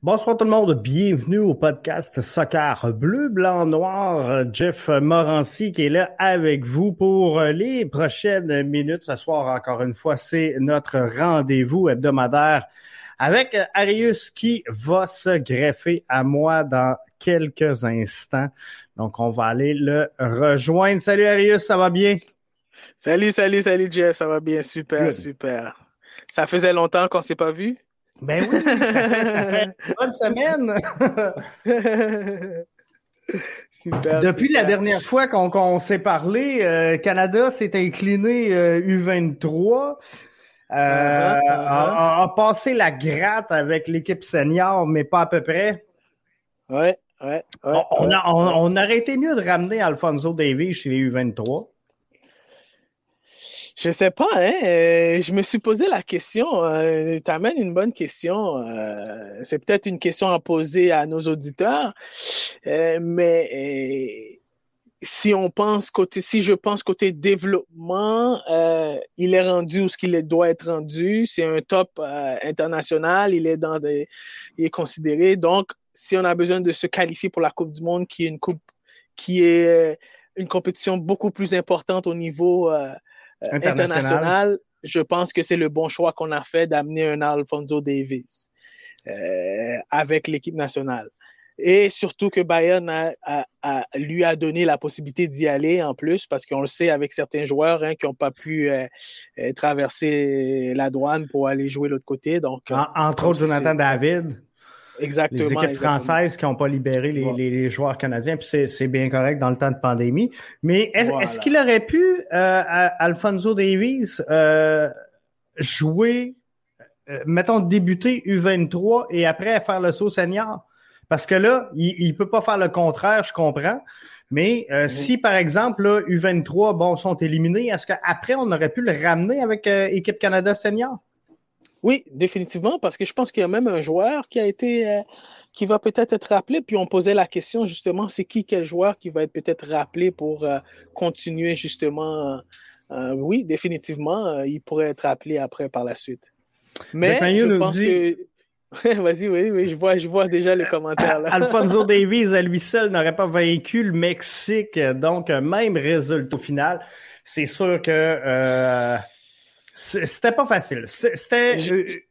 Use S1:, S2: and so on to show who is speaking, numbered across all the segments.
S1: Bonsoir tout le monde, bienvenue au podcast Soccer Bleu, Blanc, Noir. Jeff Morancy qui est là avec vous pour les prochaines minutes. Ce soir, encore une fois, c'est notre rendez-vous hebdomadaire avec Arius qui va se greffer à moi dans quelques instants. Donc, on va aller le rejoindre. Salut Arius, ça va bien?
S2: Salut, salut, salut Jeff, ça va bien, super, super. Ça faisait longtemps qu'on s'est pas vu?
S1: Ben oui, ça fait, une bonne semaine. super, Depuis la dernière fois qu'on s'est parlé, euh, Canada s'est incliné U23. Euh, uh-huh, uh-huh. a, passé la gratte avec l'équipe senior, mais pas à peu près.
S2: Ouais, ouais. ouais,
S1: on, on, aurait été mieux de ramener Alfonso Davies chez les U23.
S2: Je sais pas, hein. Euh, je me suis posé la question. Euh, tu amènes une bonne question. Euh, c'est peut-être une question à poser à nos auditeurs. mais si on pense côté, si je pense côté développement, il est rendu où ce qu'il doit être rendu. C'est un top international. Il est dans des, il est considéré. Donc, si on a besoin de se qualifier pour la Coupe du Monde, qui est une coupe, qui est une compétition beaucoup plus importante au niveau euh, international. je pense que c'est le bon choix qu'on a fait d'amener un Alfonso Davis euh, avec l'équipe nationale. Et surtout que Bayern a, lui a donné la possibilité d'y aller en plus, parce qu'on le sait avec certains joueurs hein, qui n'ont pas pu euh, traverser la douane pour aller jouer l'autre côté. Donc,
S1: entre autres, Jonathan David.
S2: Exactement.
S1: Les équipes françaises qui n'ont pas libéré les, joueurs canadiens, puis c'est bien correct dans le temps de pandémie. Mais est-ce qu'il aurait pu, euh, Alfonso Davies, euh, jouer, euh, mettons, débuter U23 et après faire le saut senior? Parce que là, il ne peut pas faire le contraire, je comprends. Mais si, par exemple, là, U23 bon, sont éliminés, est-ce qu'après, on aurait pu le ramener avec équipe Canada senior?
S2: Oui, définitivement, parce que je pense qu'il y a même un joueur qui a été euh, qui va peut-être être rappelé. Puis on posait la question justement, c'est qui quel joueur qui va être peut-être rappelé pour euh, continuer justement. Euh, oui, définitivement, il pourrait être rappelé après par la suite. Mais je pense que Vas-y, oui, oui, je vois, je vois déjà les commentaires. Là.
S1: Alfonso Davies, à lui seul, n'aurait pas vaincu le Mexique. Donc, même résultat final. C'est sûr que c'était pas facile. C'était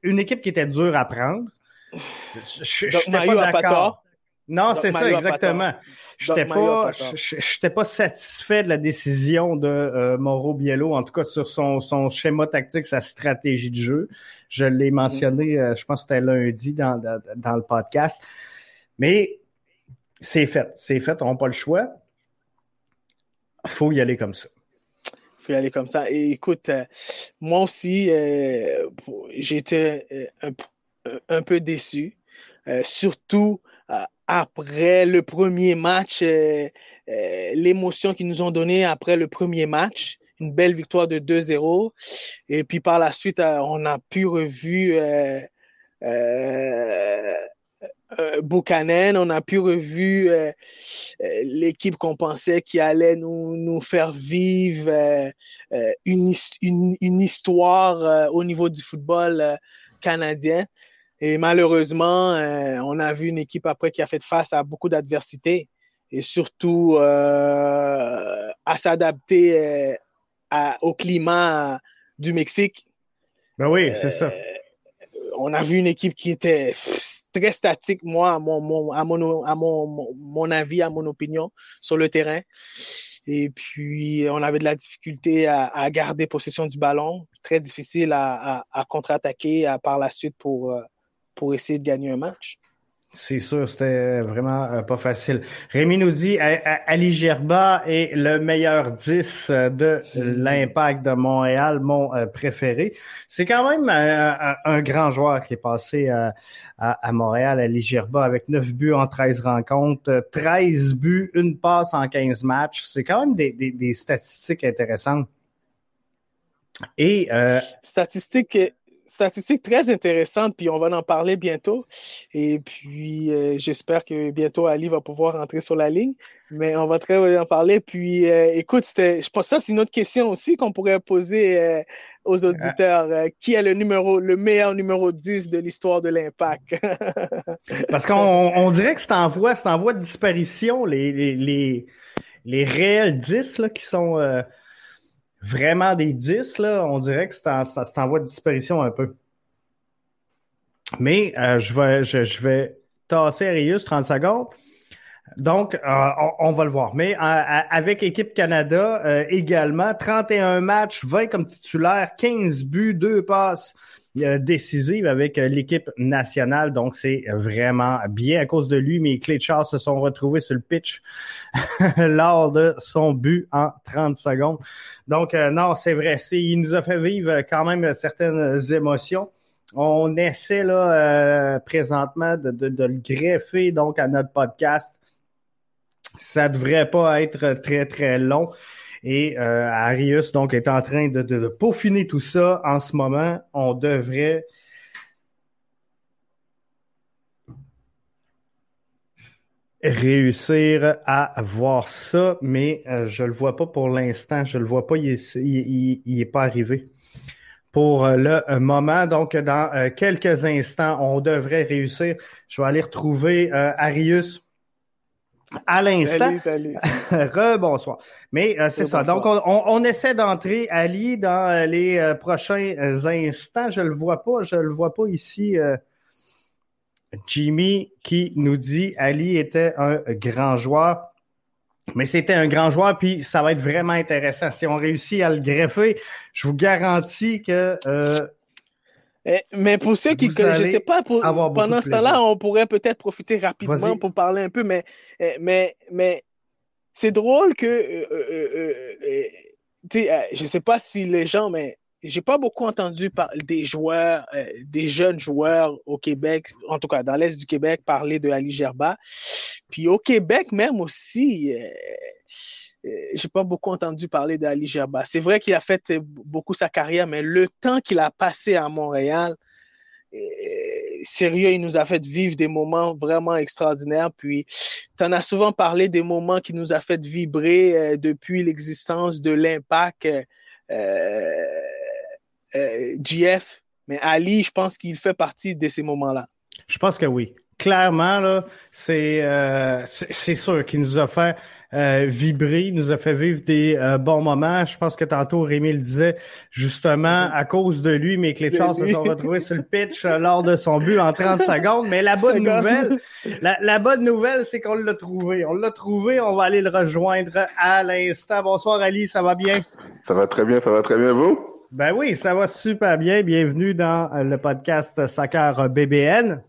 S1: une équipe qui était dure à prendre.
S2: Je n'étais pas d'accord.
S1: Non, c'est ça, exactement. Je n'étais pas, pas satisfait de la décision de euh, Mauro Biello, en tout cas sur son, son schéma tactique, sa stratégie de jeu. Je l'ai mentionné, euh, je pense que c'était lundi dans, dans, dans, le podcast. Mais c'est fait, c'est fait, on n'a pas le choix. faut y aller comme ça
S2: aller comme ça. Et écoute, euh, moi aussi, euh, j'étais euh, un, peu déçu, surtout après le premier match, l'émotion qu'ils nous ont donnée après le premier match une belle victoire de 2-0. Et puis par la suite, on a pu revu euh, Buchanan, on a pu revu euh, euh, l'équipe qu'on pensait qui allait nous, nous faire vivre euh, une, une, une, histoire au niveau du football canadien. Et malheureusement, on a vu une équipe après qui a fait face à beaucoup d'adversité et surtout à s'adapter au climat du Mexique.
S1: Ben oui, c'est ça
S2: on a vu une équipe qui était très statique, moi, à mon, avis, à mon opinion, sur le terrain. Et puis, on avait de la difficulté à, garder possession du ballon, très difficile à, contre-attaquer par la suite euh, pour essayer de gagner un match.
S1: C'est sûr, c'était vraiment euh, pas facile. Rémi nous dit Ali Gerba est le meilleur 10 euh, de l'impact de Montréal, mon euh, préféré. C'est quand même un, grand joueur qui est passé à, Montréal, Ali Gerba, avec 9 buts en 13 rencontres, 13 buts, une passe en 15 matchs. C'est quand même des, des, statistiques intéressantes.
S2: Et statistiques statistique très intéressante, puis on va en parler bientôt. Et puis, euh, j'espère que bientôt Ali va pouvoir rentrer sur la ligne. Mais on va très en parler. Puis, euh, écoute, je pense que ça, c'est une autre question aussi qu'on pourrait poser euh, aux auditeurs. qui est le numéro, le meilleur numéro 10 de l'histoire de l'impact?
S1: Parce qu'on dirait que c'est en voie, c'est en voie de disparition, les, les, les, les réels 10 là, qui sont vraiment des 10, là, on dirait que c'est en, voie de disparition un peu. Mais euh, je, vais, je, vais tasser Arius 30 secondes. Donc, euh, on, va le voir. Mais euh, avec Équipe Canada également, 31 matchs, 20 comme titulaire, 15 buts, 2 passes décisives avec l'équipe nationale. Donc, c'est vraiment bien à cause de lui. Mais clés se sont retrouvés sur le pitch lors de son but en 30 secondes. Donc, non, c'est vrai. Il nous a fait vivre quand même certaines émotions. On essaie là présentement de, de, le greffer donc à notre podcast. Ça devrait pas être très très long. Et euh, Arius donc est en train de, peaufiner tout ça en ce moment. On devrait réussir à voir ça, mais euh, je le vois pas pour l'instant. Je le vois pas. Il est, il est pas arrivé pour euh, le moment. Donc, dans euh, quelques instants, on devrait réussir. Je vais aller retrouver Arius à l'instant.
S2: Salut, salut.
S1: Rebonsoir. Mais c'est ça. Donc, on, essaie d'entrer Ali dans les prochains instants. Je le vois pas. Je le vois pas ici. Jimmy qui nous dit Ali était un grand joueur. Mais c'était un grand joueur, puis ça va être vraiment intéressant. Si on réussit à le greffer, je vous garantis que. Euh,
S2: eh, mais pour ceux qui, je sais pas, pendant ce temps-là, on pourrait peut-être profiter rapidement pour parler un peu, mais, eh, mais, mais c'est drôle que, euh, euh, euh je sais pas si les gens, mais j'ai pas beaucoup entendu parler des joueurs, des jeunes joueurs au Québec, en tout cas dans l'Est du Québec, parler de Ali Gerba. Puis au Québec même aussi, euh, euh, j'ai pas beaucoup entendu parler d'Ali Gerba. C'est vrai qu'il a fait beaucoup sa carrière, mais le temps qu'il a passé à Montréal, euh, sérieux, il nous a fait vivre des moments vraiment extraordinaires. Puis, tu en as souvent parlé des moments qui nous a fait vibrer depuis l'existence de l'impact GF. Mais Ali, je pense qu'il fait partie de ces moments-là.
S1: Je pense que oui clairement, c'est euh, c'est sûr qu'il nous a fait euh, vibrer, nous a fait vivre des euh, bons moments. Je pense que tantôt Rémi le disait, justement, à cause de lui, mes clés de chance se sont retrouvés sur le pitch lors de son but en 30 secondes. Mais la bonne nouvelle, la, bonne nouvelle, c'est qu'on l'a trouvé. On l'a trouvé, on va aller le rejoindre à l'instant. Bonsoir Ali, ça va bien?
S3: Ça va très bien, ça va très bien, vous?
S1: Ben oui, ça va super bien. Bienvenue dans le podcast Soccer BBN.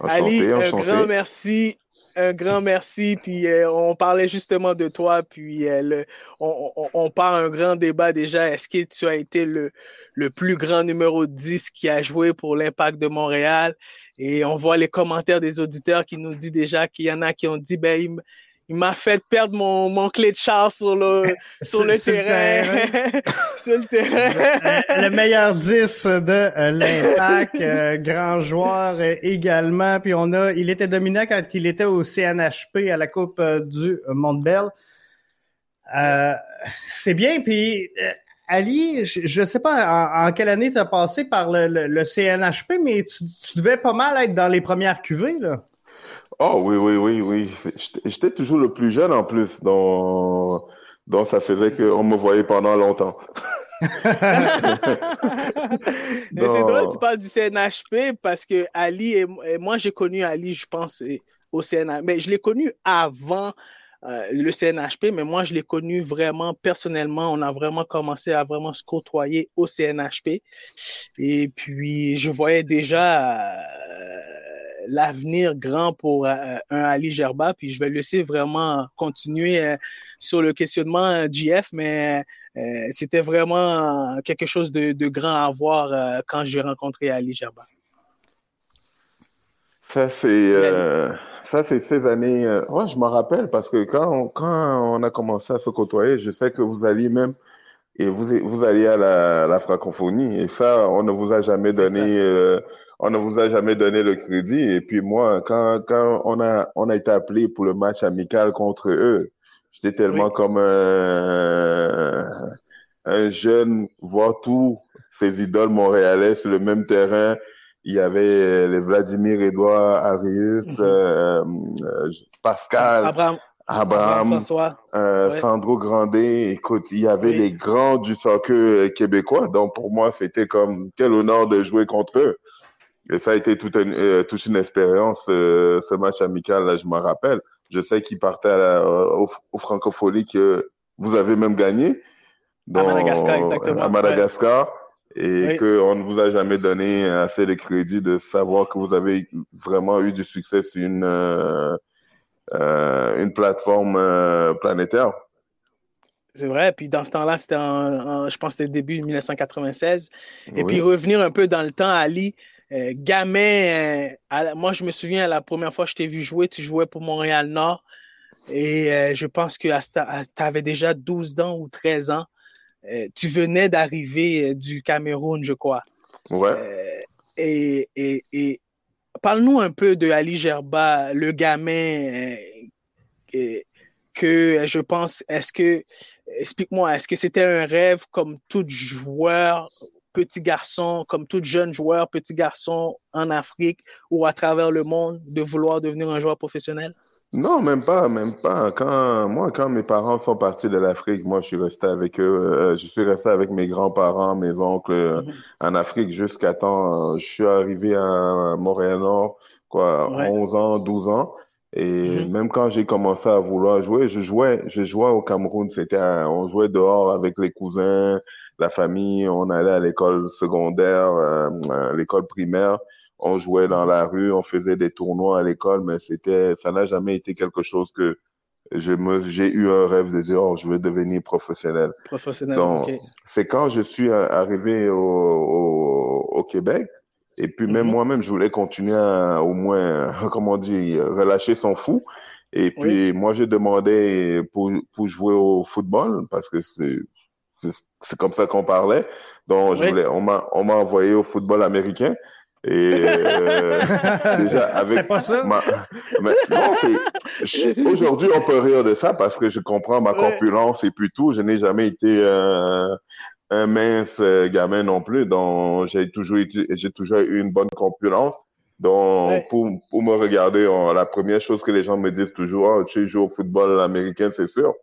S2: Ali, un grand merci. Un grand merci. Puis euh, on parlait justement de toi. Puis euh, on, on, on, part un grand débat déjà. Est-ce que tu as été le, le plus grand numéro 10 qui a joué pour l'Impact de Montréal? Et on voit les commentaires des auditeurs qui nous disent déjà qu'il y en a qui ont dit, ben, il m'a fait perdre mon, mon clé de chasse sur le, sur, le terrain. sur le terrain.
S1: le, meilleur 10 de euh, l'Impact, euh, grand joueur euh, également. Puis on a, il était dominant quand il était au CNHP à la Coupe du Monde Bell. c'est bien. Puis Ali, je ne sais pas en, quelle année tu as passé par le, le, CNHP, mais tu, tu, devais pas mal être dans les premières cuvées, là.
S3: Oh oui, oui, oui, oui. J'étais toujours le plus jeune en plus, donc, donc ça faisait qu'on me voyait pendant longtemps.
S2: Mais c'est drôle, tu parles du CNHP parce que Ali et, moi, j'ai connu Ali, je pense, au CNHP. Mais je l'ai connu avant euh, le CNHP, mais moi, je l'ai connu vraiment personnellement. On a vraiment commencé à vraiment se côtoyer au CNHP. Et puis, je voyais déjà. Euh, l'avenir grand pour euh, un Ali Gerba. Puis je vais laisser vraiment continuer euh, sur le questionnement GF, mais euh, c'était vraiment quelque chose de, grand à voir quand j'ai rencontré Ali Gerba.
S3: Ça, c'est. ça, c'est ces années. je me rappelle parce que quand on, quand on a commencé à se côtoyer, je sais que vous alliez même et vous, vous alliez à la, la francophonie. Et ça, on ne vous a jamais donné, euh, on ne vous a jamais donné le crédit. Et puis moi, quand, quand on a, on a été appelé pour le match amical contre eux, j'étais tellement comme un, un jeune, voir tous ces idoles montréalais sur le même terrain. Il y avait les Vladimir Edouard Arius, mhm. euh, euh, Pascal.
S2: Abraham.
S3: Abraham, euh, Sandro Grandet, écoute, il y avait les grands du soccer euh, québécois. Donc pour moi, c'était comme quel honneur de jouer contre eux. Et ça a été toute une, euh, toute une expérience, euh, ce match amical, là, je me rappelle. Je sais qu'il partait au, au Francophonie que vous avez même gagné.
S2: à Madagascar, exactement.
S3: À Madagascar. Et qu'on ne vous a jamais donné assez de crédit de savoir que vous avez vraiment eu du succès sur une, euh, une plateforme euh, planétaire.
S2: C'est vrai. Puis dans ce temps-là, c'était en, je pense c'était début 1996. Et puis revenir un peu dans le temps, Ali, euh, gamin, moi je me souviens la première fois que je t'ai vu jouer, tu jouais pour Montréal Nord. Et je pense que tu avais déjà 12 ans ou 13 ans. tu venais d'arriver du Cameroun, je crois.
S3: Ouais.
S2: et, et, et, Parle-nous un peu de Ali Gerba, le gamin euh, que je pense, est-ce que, explique-moi, est-ce que c'était un rêve comme tout joueur, petit garçon, comme tout jeune joueur, petit garçon en Afrique ou à travers le monde, de vouloir devenir un joueur professionnel?
S3: Non, même pas, même pas. Quand moi, quand mes parents sont partis de l'Afrique, moi, je suis resté avec eux. Euh, je suis resté avec mes grands-parents, mes oncles euh, mhm. en Afrique jusqu'à temps. Euh, je suis arrivé à Montréal-Nord, quoi, 11 ans, 12 ans. Et mhm. même quand j'ai commencé à vouloir jouer, je jouais, je jouais au Cameroun. C'était, on jouait dehors avec les cousins, la famille. On allait à l'école secondaire, l'école primaire on jouait dans la rue, on faisait des tournois à l'école, mais c'était, ça n'a jamais été quelque chose que je me, j'ai eu un rêve de dire, oh, je veux devenir professionnel.
S2: Professionnel. Donc,
S3: c'est quand je suis arrivé au, au, Québec, et puis même mm-hmm. moi-même, je voulais continuer à, au moins, comment dit, relâcher son fou. Et puis moi, je demandais pour, pour jouer au football, parce que c'est, c'est comme ça qu'on parlait. Donc, je voulais, on m'a, on m'a envoyé au football américain. Et euh, déjà avec
S1: pas ça?
S3: mais, non, c'est aujourd'hui on peut rire de ça parce que je comprends ma corpulence et puis tout. Je n'ai jamais été un, un mince euh, gamin non plus, donc j'ai toujours j'ai toujours eu une bonne corpulence. Donc pour pour me regarder, la première chose que les gens me disent toujours, oh, tu joues au football américain, c'est sûr.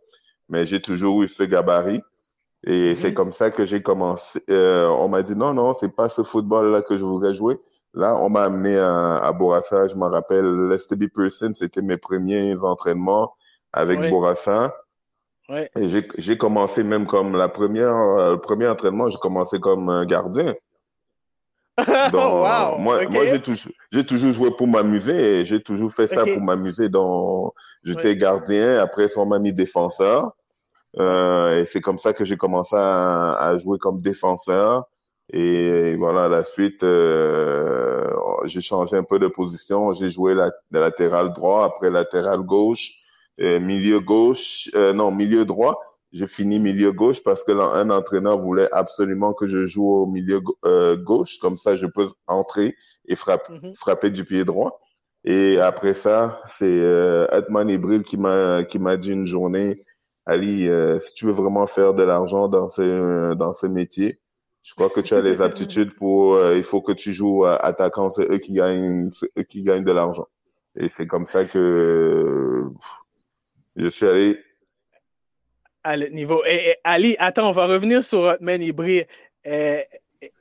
S3: Mais j'ai toujours eu ce gabarit. Et c'est mm-hmm. comme ça que j'ai commencé. Euh, on m'a dit non, non, c'est pas ce football-là que je voudrais jouer. Là, on m'a amené à, à Bourassa. Je me rappelle, Lester B. Person, c'était mes premiers entraînements avec oui. Bourassa. Et j'ai commencé même comme la première, euh, le premier entraînement, j'ai commencé comme gardien.
S2: Donc, wow,
S3: moi,
S2: okay.
S3: moi j'ai toujours, j'ai toujours joué pour m'amuser et j'ai toujours fait ça okay. pour m'amuser. Donc, j'étais gardien. Après, on m'a mis défenseur. Euh, et c'est comme ça que j'ai commencé à, à, jouer comme défenseur. Et voilà, la suite, euh, j'ai changé un peu de position. J'ai joué la, de latéral droit, après latéral gauche, euh, milieu gauche, euh, non, milieu droit. J'ai fini milieu gauche parce que un entraîneur voulait absolument que je joue au milieu euh, gauche, comme ça je peux entrer et frappe, mm -hmm. frapper du pied droit. Et après ça, c'est euh, Edman Ibril qui m'a qui m'a dit une journée, Ali, euh, si tu veux vraiment faire de l'argent dans ce dans ce métier, je crois que tu as les aptitudes pour. Euh, il faut que tu joues à attaquant. C'est eux qui gagnent, eux qui gagnent de l'argent. Et c'est comme ça que je suis allé.
S2: À le niveau. Et, et, Ali, attends, on va revenir sur Hotman Ibri. Euh,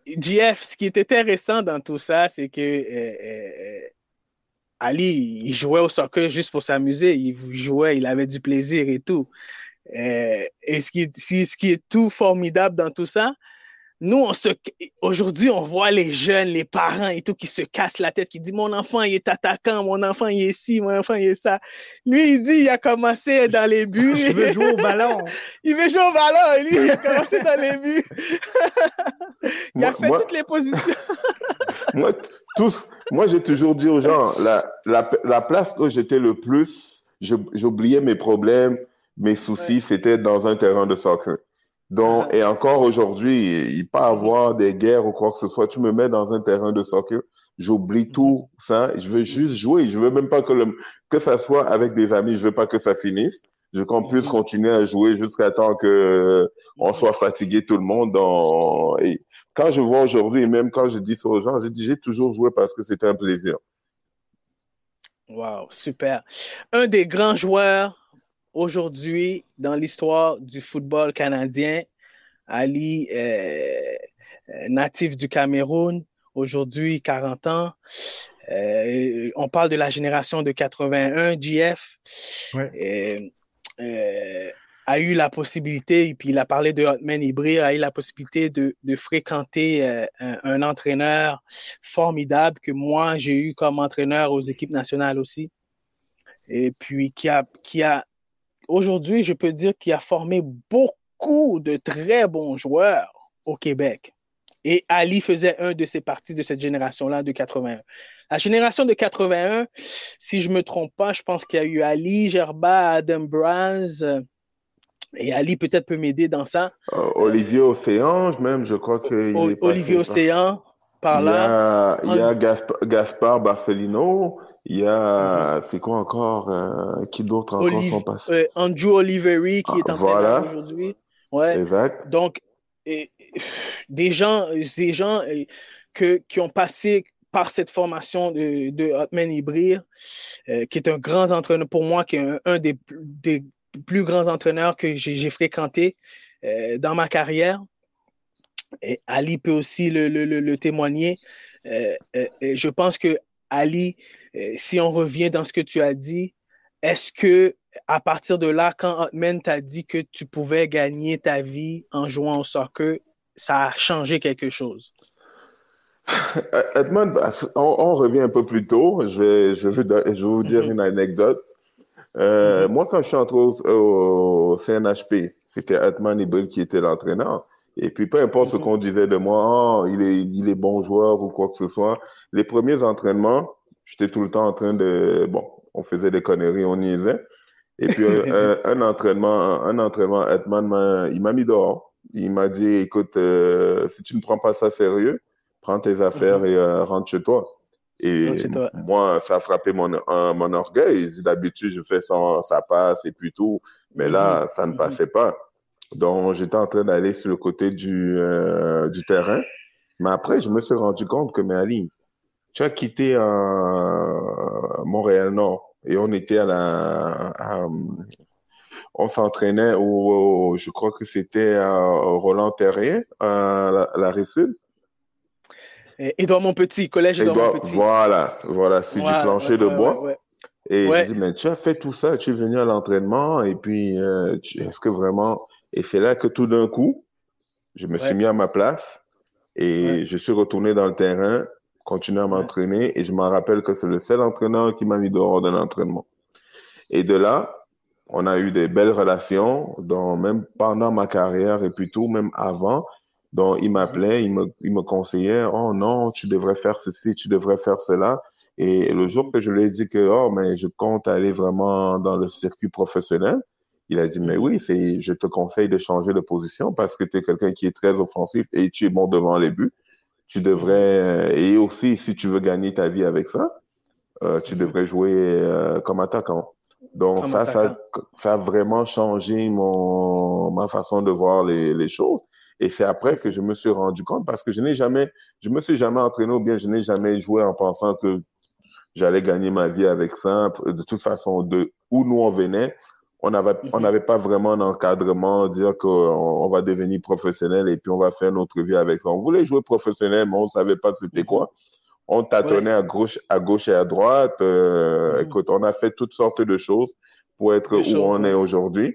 S2: GF, ce qui est intéressant dans tout ça, c'est que euh, euh, Ali, il jouait au soccer juste pour s'amuser. Il jouait, il avait du plaisir et tout. Euh, et ce qui, ce qui est tout formidable dans tout ça, nous, on se, aujourd'hui, on voit les jeunes, les parents et tout qui se cassent la tête, qui disent mon enfant, il est attaquant, mon enfant, il est ci, mon enfant, il est ça. Lui, il dit, il a commencé dans les buts.
S1: il veut jouer au ballon.
S2: il veut jouer au ballon, et lui, il a commencé dans les buts. il moi, a fait moi, toutes les positions.
S3: moi, tous, moi, j'ai toujours dit aux gens, la, la, la place où j'étais le plus, j'oubliais mes problèmes, mes soucis, ouais. c'était dans un terrain de soccer. Donc, ah. et encore aujourd'hui, il pas avoir des guerres ou quoi que ce soit. Tu me mets dans un terrain de soccer, j'oublie tout ça. Je veux juste jouer. Je veux même pas que le, que ça soit avec des amis. Je veux pas que ça finisse. Je veux qu'on puisse continuer à jouer jusqu'à temps que on soit fatigué tout le monde. Dans... Et quand je vois aujourd'hui, même quand je dis ça aux gens, je dis j'ai toujours joué parce que c'était un plaisir.
S2: Wow, super. Un des grands joueurs aujourd'hui dans l'histoire du football canadien, Ali, euh, euh, natif du Cameroun, aujourd'hui 40 ans. Euh, on parle de la génération de 81, GF. a eu la possibilité, et puis il a parlé de Hotman Ibrahim, a eu la possibilité de, fréquenter un, un, entraîneur formidable que moi j'ai eu comme entraîneur aux équipes nationales aussi. Et puis qui a, qui a aujourd'hui, je peux dire qu'il a formé beaucoup de très bons joueurs au Québec. Et Ali faisait un de ces parties de cette génération-là de 81. La génération de 81, si je ne me trompe pas, je pense qu'il y a eu Ali, Gerba, Adam Braz. Et Ali peut-être peut m'aider dans ça.
S3: Euh, Olivier Océan, même, je crois qu'il
S2: est Olivier Océan, par là.
S3: Il y a, Gaspard Barcelino. Il y a, mhm. c'est quoi encore, euh, qui d'autres encore sont passés?
S2: Euh, Andrew Oliveri qui est en voilà. aujourd'hui. Ouais.
S3: Exact.
S2: Donc, et, des gens, des gens euh, que, qui ont passé par cette formation de, de Hotman Ibrahim, qui est un grand entraîneur pour moi, qui est un, des, des, plus grands entraîneurs que j'ai fréquenté dans ma carrière. Et Ali peut aussi le, le, le, témoigner. je pense que Ali euh, si on revient dans ce que tu as dit, est-ce que à partir de là, quand Hotman t'a dit que tu pouvais gagner ta vie en jouant au soccer, ça a changé quelque chose?
S3: Edmond, bah, on, revient un peu plus tôt. Je vais, je vais, vous dire mhm. une anecdote. Euh, mhm. Moi, quand je suis entré au, CNHP, c'était Edmond Ibril qui était l'entraîneur. Et puis, peu importe ce mhm. qu'on disait de moi, oh, il, est, il est bon joueur ou quoi que ce soit, les premiers entraînements, J'étais tout le temps en train de, bon, on faisait des conneries, on niaisait. Et puis un, un, entraînement, un entraînement, Edman, il m'a mis dehors. Il m'a dit, écoute, euh, si tu ne prends pas ça sérieux, prends tes affaires mhm. et euh, rentre chez toi. Et moi, ça a frappé mon, mon orgueil. D'habitude, je fais ça, ça passe et puis tout. Mais là, mhm. ça ne passait pas. Donc, j'étais en train d'aller sur le côté du, euh, du terrain. Mais après, je me suis rendu compte que, mais Ali, tu as quitté euh, Montréal-Nord et on était à la. on s'entraînait au, Je crois que c'était au Roland Terrien, à la, la Rive-Sud.
S2: Edouard Montpetit, collège Edouard Montpetit.
S3: Voilà, voilà, c'est du plancher de bois. et je dis, mais tu as fait tout ça, tu es venu à l'entraînement, et puis, euh, est-ce que vraiment. Et c'est là que tout d'un coup, je me suis mis à ma place, et je suis retourné dans le terrain, continuer à m'entraîner et je me rappelle que c'est le seul entraîneur qui m'a mis dehors d'un entraînement. Et de là, on a eu des belles relations, dans, même pendant ma carrière et tout, même avant. Donc, il m'appelait, il me, il me conseillait, oh non, tu devrais faire ceci, tu devrais faire cela. Et le jour que je lui ai dit que, oh, mais je compte aller vraiment dans le circuit professionnel, il a dit, mais oui, c'est, je te conseille de changer de position parce que tu es quelqu'un qui est très offensif et tu es bon devant les buts tu devrais, euh, et aussi si tu veux gagner ta vie avec ça, euh, tu devrais jouer euh, comme attaquant. Donc ça, ça, ça a vraiment changé mon, ma façon de voir les, les choses. Et c'est après que je me suis rendu compte parce que je n'ai jamais, je me suis jamais entraîné ou bien je n'ai jamais joué en pensant que j'allais gagner ma vie avec ça. De toute façon, de où nous on venait, on n'avait on mhm. n'avait pas vraiment d'encadrement, dire qu'on on va devenir professionnel et puis on va faire notre vie avec ça. On voulait jouer professionnel, mais on savait pas c'était mhm. quoi. On tâtonnait à gauche, à gauche et à droite. Euh, mhm. Écoute, on a fait toutes sortes de choses pour être où on est aujourd'hui.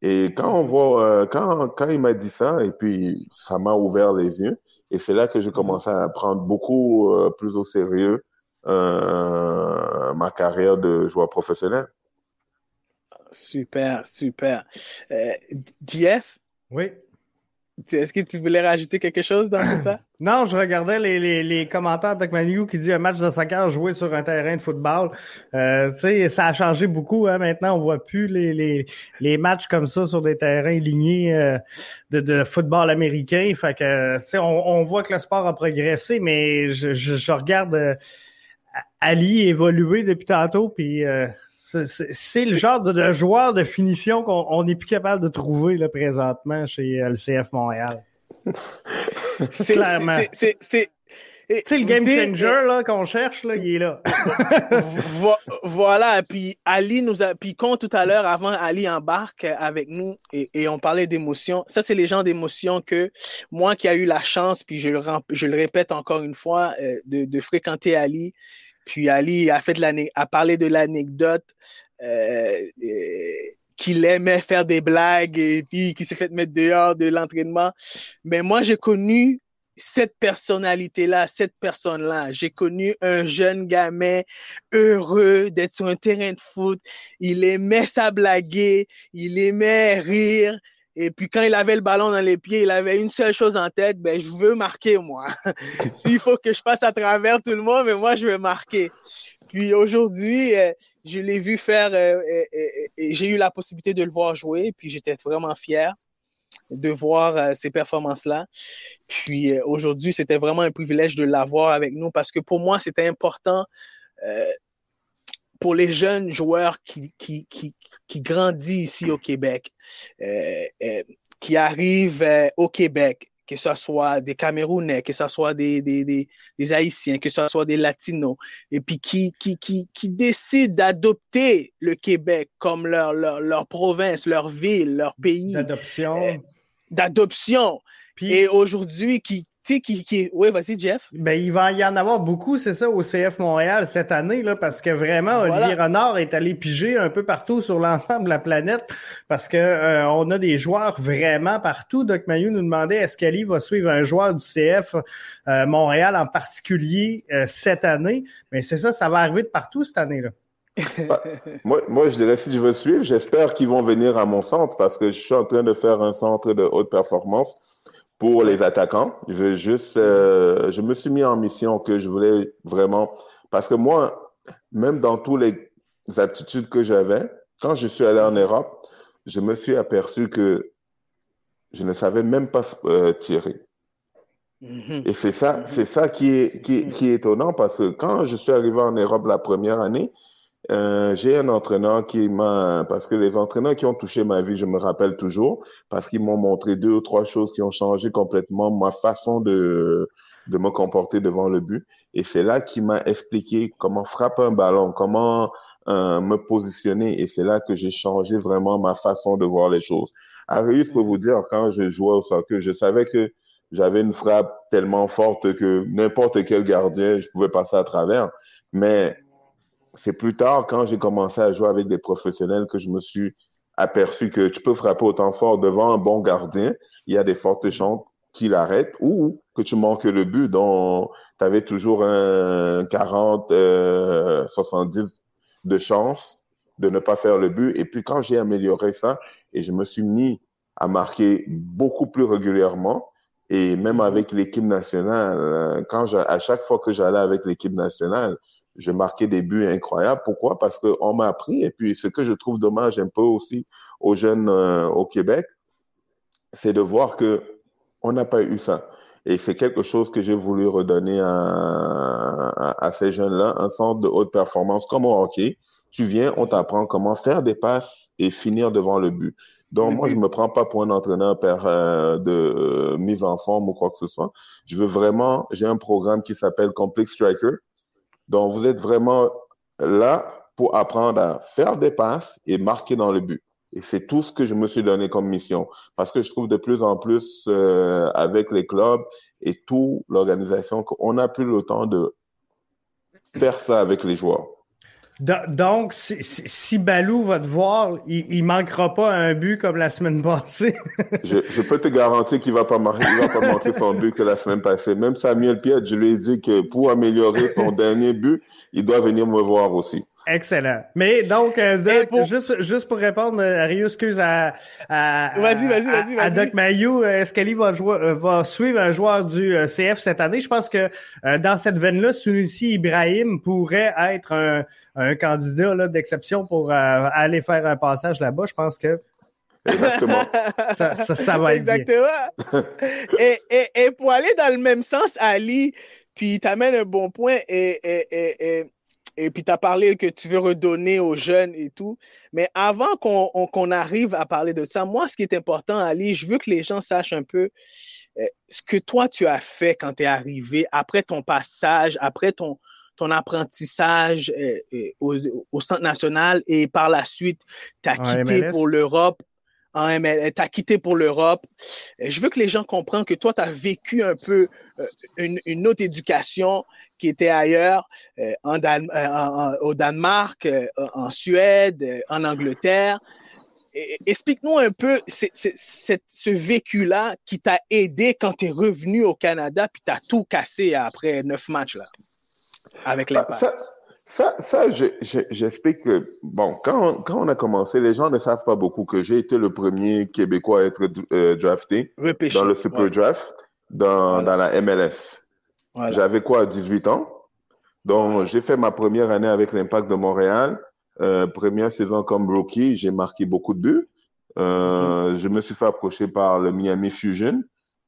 S3: Et quand on voit, euh, quand, quand il m'a dit ça, et puis ça m'a ouvert les yeux, et c'est là que j'ai commencé à prendre beaucoup euh, plus au sérieux euh, ma carrière de joueur professionnel.
S2: Super, super. Euh, Jeff?
S1: Oui.
S2: Est-ce que tu voulais rajouter quelque chose dans tout ça?
S1: non, je regardais les, les, les commentaires de Manu qui dit un match de soccer joué sur un terrain de football. Euh, tu sais, ça a changé beaucoup. Hein, maintenant, on voit plus les, les, les matchs comme ça sur des terrains lignés euh, de, de football américain. Fait que, tu sais, on, on, voit que le sport a progressé, mais je, je, je regarde euh, Ali évoluer depuis tantôt, puis euh, c'est le genre de, joueur de finition qu'on n'est plus capable de trouver là, présentement chez euh, le CF Montréal. Clairement. C'est le game changer là qu'on cherche là, il est là.
S2: voilà, puis Ali nous a puis quand tout à l'heure avant Ali embarque avec nous et, on parlait d'émotions. Ça c'est les gens d'émotions que moi qui a eu la chance puis je le je le répète encore une fois euh, de, de fréquenter Ali puis Ali a parlé de l'anecdote euh, qu'il aimait faire des blagues et puis qui s'est fait mettre dehors de l'entraînement. Mais moi, j'ai connu cette personnalité-là, cette personne-là. J'ai connu un jeune gamin heureux d'être sur un terrain de foot. Il aimait ça blaguer, il aimait rire. Et puis quand il avait le ballon dans les pieds, il avait une seule chose en tête, ben je veux marquer moi. S'il faut que je passe à travers tout le monde, mais moi je veux marquer. Puis aujourd'hui, euh, je l'ai vu faire euh, et, j'ai eu la possibilité de le voir jouer, puis j'étais vraiment fier de voir euh, ces performances-là. Puis aujourd'hui, c'était vraiment un privilège de l'avoir avec nous parce que pour moi, c'était important pour les jeunes joueurs qui, qui, qui, qui grandissent ici au Québec, euh, euh, qui arrivent euh, au Québec, que ce soit des Camerounais, que ce soit des, des, des, des, Haïtiens, que ce soit des Latinos, et puis qui, qui, qui, qui décident d'adopter le Québec comme leur, leur, leur province, leur ville, leur pays.
S1: D'adoption.
S2: D'adoption. Et aujourd'hui, qui, qui, qui... Oui, vas-y, Jeff.
S1: Ben, il va y en avoir beaucoup, c'est ça, au CF Montréal cette année, là, parce que vraiment, Olivier Renard est allé piger un peu partout sur l'ensemble de la planète, parce que euh, on a des joueurs vraiment partout. Doc Mayou nous demandait est-ce qu'Ali va suivre un joueur du CF euh, Montréal en particulier euh, cette année? Mais c'est ça, ça va arriver de partout cette année-là.
S3: moi, moi, je dirais, si je veux suivre, j'espère qu'ils vont venir à mon centre parce que je suis en train de faire un centre de haute performance pour les attaquants. Je juste, euh, je me suis mis en mission que je voulais vraiment, parce que moi, même dans toutes les aptitudes que j'avais, quand je suis allé en Europe, je me suis aperçu que je ne savais même pas euh, tirer. Mm-hmm. Et c'est ça, c'est ça qui est, qui, qui est étonnant parce que quand je suis arrivé en Europe la première année, euh, j'ai un entraîneur qui m'a, parce que les entraîneurs qui ont touché ma vie, je me rappelle toujours, parce qu'ils m'ont montré deux ou trois choses qui ont changé complètement ma façon de, de me comporter devant le but. Et c'est là qu'il m'a expliqué comment frapper un ballon, comment euh, me positionner. Et c'est là que j'ai changé vraiment ma façon de voir les choses. Arius peut vous dire, quand je jouais au soccer, je savais que j'avais une frappe tellement forte que n'importe quel gardien, je pouvais passer à travers. Mais c'est plus tard, quand j'ai commencé à jouer avec des professionnels, que je me suis aperçu que tu peux frapper autant fort devant un bon gardien. Il y a des fortes chances qu'il arrête ou que tu manques le but dont tu avais toujours un 40, 70 euh, de chance de ne pas faire le but. Et puis quand j'ai amélioré ça et je me suis mis à marquer beaucoup plus régulièrement et même avec l'équipe nationale, euh, quand à chaque fois que j'allais avec l'équipe nationale, j'ai marqué des buts incroyables. Pourquoi? Parce qu'on m'a appris. Et puis, ce que je trouve dommage un peu aussi aux jeunes euh, au Québec, c'est de voir que on n'a pas eu ça. Et c'est quelque chose que j'ai voulu redonner à, à, ces jeunes-là, un centre de haute performance comme au hockey. Tu viens, on t'apprend comment faire des passes et finir devant le but. Donc, moi, je me prends pas pour un entraîneur père, euh, de euh, mise en forme ou quoi que ce soit. Je veux vraiment, j'ai un programme qui s'appelle Complex Striker, donc, vous êtes vraiment là pour apprendre à faire des passes et marquer dans le but. Et c'est tout ce que je me suis donné comme mission. Parce que je trouve de plus en plus euh, avec les clubs et toute l'organisation qu'on n'a plus le temps de faire ça avec les joueurs.
S1: Donc, si, Balou va te voir, il, il manquera pas un but comme la semaine passée.
S3: je, peux te garantir qu'il va pas marquer, il va pas manquer son but que la semaine passée. Même Samuel Pierre, je lui ai dit que pour améliorer son dernier but, il doit venir me voir aussi.
S1: Excellent. Mais donc, euh, juste, juste pour répondre, euh, Rio, excuse à, à,
S2: vas-y, vas-y, vas-y,
S1: à, Doc Mayou, euh, est-ce qu'Ali va, jouer, va suivre un joueur du CF cette année? Je pense que dans cette veine-là, Sunusi Ibrahim pourrait être un, un candidat d'exception pour aller faire un passage là-bas. Je pense que
S3: Exactement.
S1: ça, ça, ça, va être
S2: Exactement. et, et, et, pour aller dans le même sens, Ali, puis tu amènes un bon point et, et, et puis tu as parlé que tu veux redonner aux jeunes et tout. Mais avant qu'on arrive à parler de ça, moi, ce qui est important, Ali, je veux que les gens sachent un peu euh, ce que toi, tu as fait quand tu es arrivé, après ton passage, après ton, ton apprentissage euh, euh, au, au, Centre national et par la suite, tu as quitté pour l'Europe. Tu as quitté pour l'Europe. Je veux que les gens comprennent que toi, tu as vécu un peu une, une autre éducation qui était ailleurs, euh, euh, au Danemark, euh, en Suède, en Angleterre. Explique-nous un peu ce vécu-là qui t'a aidé quand tu es revenu au Canada, puis tu as tout cassé après neuf matchs là, avec les
S3: ça, ça, j'explique que, bon, quand, quand, on a commencé, les gens ne savent pas beaucoup que j'ai été le premier Québécois à être drafté dans le Super Draft dans, dans la MLS. J'avais quoi, 18 ans? Donc, j'ai fait ma première année avec l'Impact de Montréal. Euh, première saison comme rookie, j'ai marqué beaucoup de buts. Euh, mhm. Je me suis fait approcher par le Miami Fusion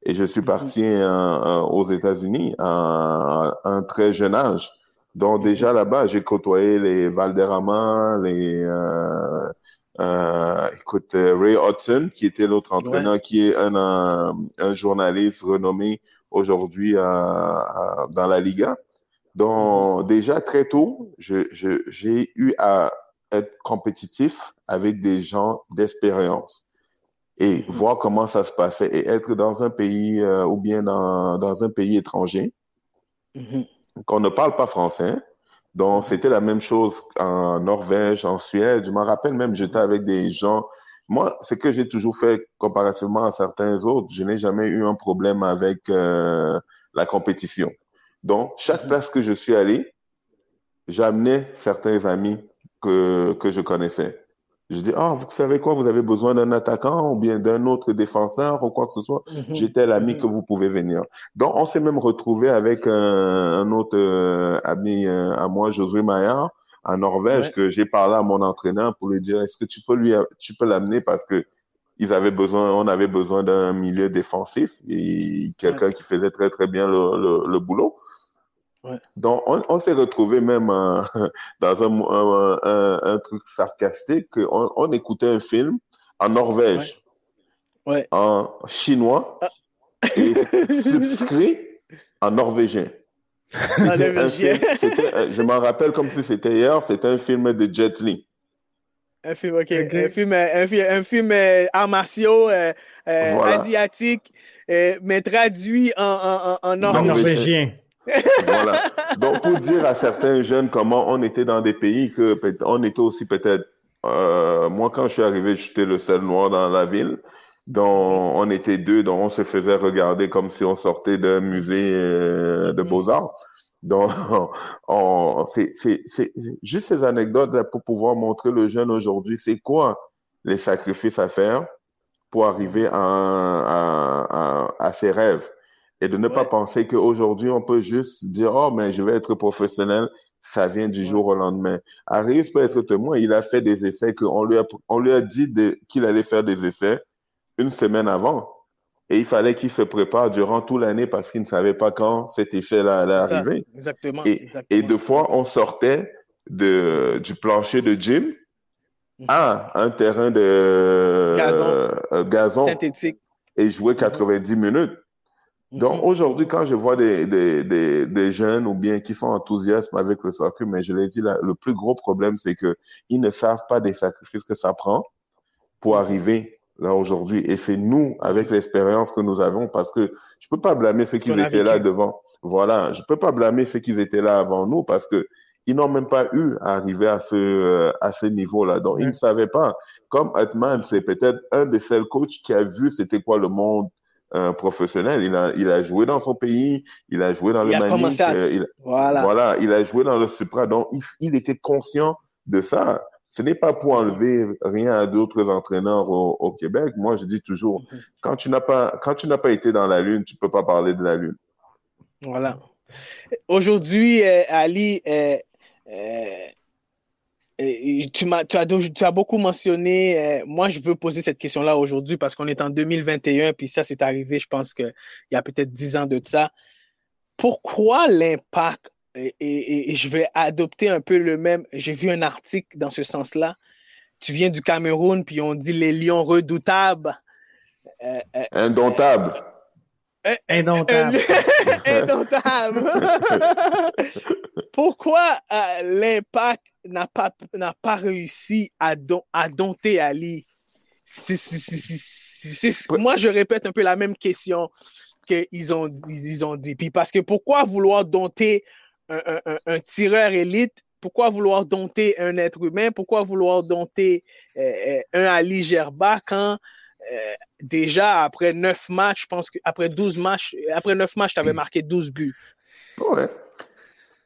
S3: et je suis mhm. parti euh, aux États-Unis à, un très jeune âge. Donc mhm. déjà là-bas, j'ai côtoyé les Valderrama, les écoute Ray Hudson, qui était l'autre entraîneur, qui est un, un journaliste renommé aujourd'hui dans la Liga. Donc, déjà très tôt, j'ai je, eu à être compétitif avec des gens d'expérience et mhm. voir comment ça se passait et être dans un pays euh, ou bien dans, dans, un pays étranger. Qu'on ne parle pas français. Donc, c'était la même chose en Norvège, en Suède. Je me rappelle même, j'étais avec des gens moi, ce que j'ai toujours fait comparativement à certains autres, je n'ai jamais eu un problème avec euh, la compétition. Donc, chaque mhm. place que je suis allé, j'amenais certains amis que, que je connaissais. Je dis, ah, vous savez quoi, vous avez besoin d'un attaquant ou bien d'un autre défenseur ou quoi que ce soit. Mhm. J'étais l'ami mhm. que vous pouvez venir. Donc, on s'est même retrouvé avec un, un autre euh, ami euh, à moi, Josué Maillard, en Norvège que j'ai parlé à mon entraîneur pour lui dire est-ce que tu peux lui tu peux l'amener parce que ils avaient besoin on avait besoin d'un milieu défensif et quelqu'un qui faisait très très bien le, le, boulot. Ouais. Donc on, on s'est retrouvé même euh, dans un, un, un, truc sarcastique on, on écoutait un film en Norvège,
S2: ouais.
S3: en chinois ah. et subscrit en norvégien. je m'en rappelle comme si c'était hier, c'était un film de Jet Li.
S2: Un film, ok. Un film, un, un film euh, arts martiaux euh, euh asiatique, euh, mais traduit en, en, en,
S1: norvégien.
S3: Voilà. Donc, pour dire à certains jeunes comment on était dans des pays que on était aussi peut-être. Euh, moi, quand je suis arrivé, j'étais le seul noir dans la ville. Donc, on était deux, donc on se faisait regarder comme si on sortait d'un musée euh, de beaux-arts. Donc, c'est juste ces anecdotes là pour pouvoir montrer le jeune aujourd'hui, c'est quoi les sacrifices à faire pour arriver à, à, à, ses rêves. Et de ne pas penser qu'aujourd'hui, on peut juste dire, oh, mais je vais être professionnel, ça vient du jour au lendemain. Arrive peut être témoin, il a fait des essais qu'on lui a, on lui a dit qu'il allait faire des essais une semaine avant. Et il fallait qu'il se prépare durant toute l'année parce qu'il ne savait pas quand cet effet-là allait arriver.
S2: Exactement
S3: et,
S2: exactement.
S3: et deux fois, on sortait de, du plancher de gym mhm. à un terrain de
S2: gazon,
S3: euh, gazon
S2: synthétique
S3: et jouer 90 mhm. minutes. Donc mhm. aujourd'hui, quand je vois des, des, des, des, jeunes ou bien qui sont enthousiastes avec le soccer, mais je l'ai dit, là, le plus gros problème, c'est que ils ne savent pas des sacrifices que ça prend pour arriver là aujourd'hui. Et c'est nous, avec l'expérience que nous avons, parce que je peux pas blâmer ceux qui étaient là devant. Voilà, je peux pas blâmer ceux qui étaient là avant nous parce que ils n'ont même pas eu à arriver à ce euh, à ce niveau-là. Donc ils ne savaient pas. Comme Atman, c'est peut-être un des seuls coachs qui a vu c'était quoi le monde euh, professionnel. Il a il a joué dans son pays, il a joué dans le Manic,
S2: euh, il, voilà.
S3: voilà, il a joué dans le Supra. Donc il, il était conscient de ça. Ce n'est pas pour enlever rien à d'autres entraîneurs au, Québec. Moi, je dis toujours, mhm. quand tu n'as pas, quand tu n'as pas été dans la lune, tu peux pas parler de la lune.
S2: Voilà. Aujourd'hui, euh, Ali, euh, euh, tu, as, tu, as, beaucoup mentionné, moi je veux poser cette question-là aujourd'hui parce qu'on est en 2021, puis ça c'est arrivé, je pense qu'il y a peut-être dix ans de ça. Pourquoi l'impact, et, je vais adopter un peu le même, j'ai vu un article dans ce sens-là, tu viens du Cameroun, puis on dit les lions redoutables.
S3: Indomptables.
S1: Indomptable.
S2: Indomptable. Pourquoi euh, l'impact n'a pas, n'a pas réussi à, à dompter Ali? moi, je répète un peu la même question qu'ils ont, ils ont dit. Puis parce que pourquoi vouloir dompter un, un, un, tireur élite? Pourquoi vouloir dompter un être humain? Pourquoi vouloir dompter euh, euh, un Ali Gerba quand euh, déjà après neuf matchs, je pense qu'après 12 matchs, après neuf matchs, tu avais marqué 12 buts.
S3: Ouais.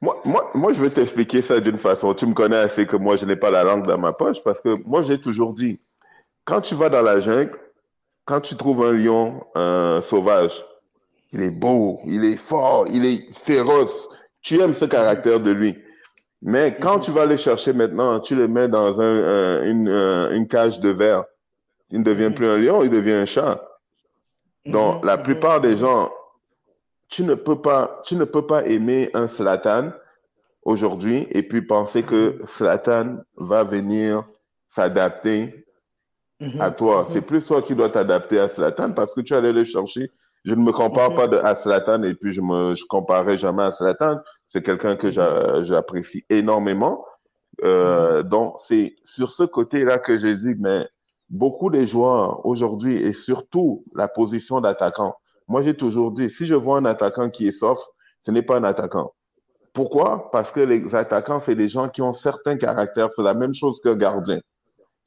S3: Moi, moi, moi, je vais t'expliquer ça d'une façon. Tu me connais assez que moi, je n'ai pas la langue dans ma poche parce que moi, j'ai toujours dit, quand tu vas dans la jungle, quand tu trouves un lion sauvage, il est beau, il est fort, il est féroce. Tu aimes ce caractère de lui. Mais quand tu vas le chercher maintenant, tu le mets dans un, une, une cage de verre il ne devient plus un lion, il devient un chat. Donc, mhm. la plupart des gens, tu ne peux pas, tu ne peux pas aimer un Slatan aujourd'hui et puis penser que Slatan va venir s'adapter mhm. à toi. C'est plus toi qui dois t'adapter à Slatan parce que tu allais le chercher. Je ne me compare mhm. pas de, à Slatan et puis je me, je comparerai jamais à Slatan. C'est quelqu'un que j'apprécie énormément. Euh, donc, c'est sur ce côté-là que j'ai dit, mais beaucoup des joueurs aujourd'hui et surtout la position d'attaquant. Moi, j'ai toujours dit, si je vois un attaquant qui est soft, ce n'est pas un attaquant. Pourquoi? Parce que les attaquants, c'est des gens qui ont certains caractères. C'est la même chose qu'un gardien.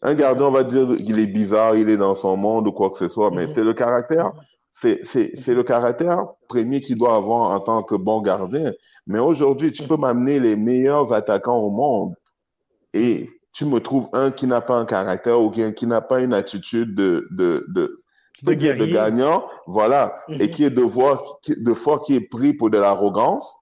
S3: Un gardien, on va dire qu'il est bizarre, il est dans son monde ou quoi que ce soit, mais mhm. c'est le caractère. C'est, c'est, c'est le caractère premier qu'il doit avoir en tant que bon gardien. Mais aujourd'hui, tu peux m'amener les meilleurs attaquants au monde. Et tu me trouves un qui n'a pas un caractère ou qui, qui n'a pas une attitude de, de, de, de, gagnant, voilà, et mhm. qui est de, voir, de fois qui est pris pour de l'arrogance,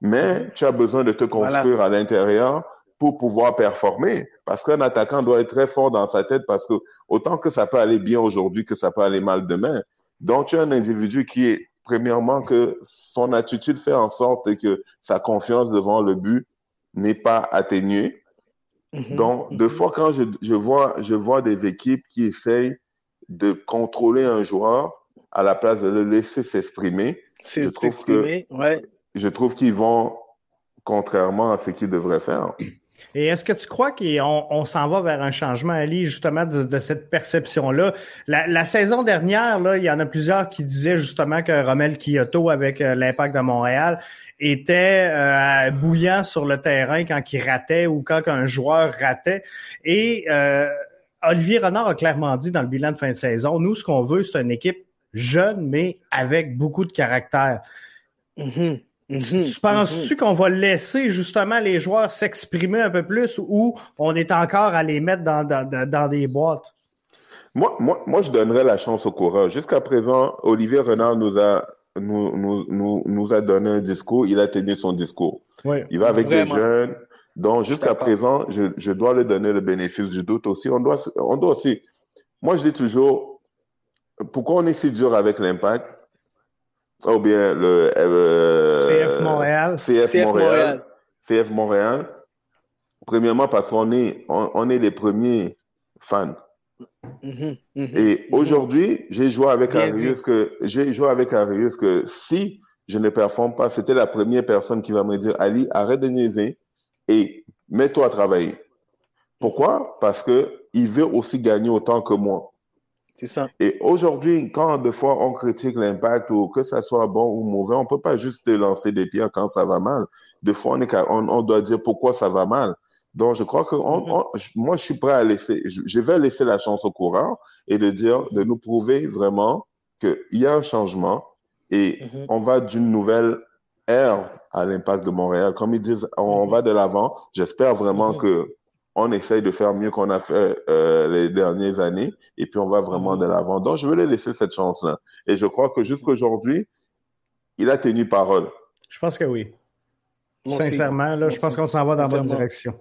S3: mais mhm. tu as besoin de te construire à l'intérieur pour pouvoir performer. Parce qu'un attaquant doit être très fort dans sa tête parce que autant que ça peut aller bien aujourd'hui que ça peut aller mal demain. Donc, tu as un individu qui est, premièrement, que son attitude fait en sorte que sa confiance devant le but n'est pas atténuée. Mhm. Donc, mhm. fois, quand je, je, vois, je vois des équipes qui essayent de contrôler un joueur à la place de le laisser s'exprimer, je trouve que ouais. je trouve qu'ils vont contrairement à ce qu'ils devraient faire.
S1: Et est-ce que tu crois qu'on on, s'en va vers un changement, Ali, justement, de, de cette perception-là? La, la, saison dernière, là, il y en a plusieurs qui disaient justement que Romel Kyoto, avec euh, l'impact de Montréal, était euh, bouillant sur le terrain quand il ratait ou quand un joueur ratait. Et euh, Olivier Renard a clairement dit dans le bilan de fin de saison, nous, ce qu'on veut, c'est une équipe jeune, mais avec beaucoup de caractère. Mm-hmm. Mm-hmm. Tu penses-tu mm-hmm. qu'on va laisser justement les joueurs s'exprimer un peu plus ou on est encore à les mettre dans, dans, dans des boîtes?
S3: Moi, moi, moi, je donnerais la chance au coureur. Jusqu'à présent, Olivier Renard nous a nous, nous, nous, nous, a donné un discours, il a tenu son discours. il va avec des jeunes. Donc, jusqu'à présent, je, je dois lui donner le bénéfice du doute aussi. On doit, on doit aussi. Moi, je dis toujours, pourquoi on est si dur avec l'impact? Ou bien le
S1: euh, CF Montréal.
S3: CF, Montréal. CF Montréal. Premièrement, parce qu'on est, on, on est les premiers fans. Mhm, mhm, Et aujourd'hui, j'ai joué avec Arius que j'ai joué avec Arius que si je ne performe pas, c'était la première personne qui va me dire Ali, arrête de niaiser et mets-toi à travailler. Pourquoi? Parce que il veut aussi gagner autant que moi.
S2: C'est ça.
S3: Et aujourd'hui, quand des fois on critique l'impact ou que ça soit bon ou mauvais, on peut pas juste lancer des pierres quand ça va mal. Des fois, on, est, on, on doit dire pourquoi ça va mal. Donc, je crois que mm-hmm. moi, je suis prêt à laisser, je, vais laisser la chance au courant et de dire, de nous prouver vraiment qu'il y a un changement et mm-hmm. on va d'une nouvelle ère à l'impact de Montréal. Comme ils disent, on, mm-hmm. va de l'avant. J'espère vraiment que on essaye de faire mieux qu'on a fait euh, les dernières années et puis on va vraiment mhm. de l'avant. Donc, je veux lui laisser cette chance-là. Et je crois que jusqu'à aujourd'hui, il a tenu parole.
S1: Je pense que oui. Sincèrement, là, je pense qu'on s'en va dans la bonne direction.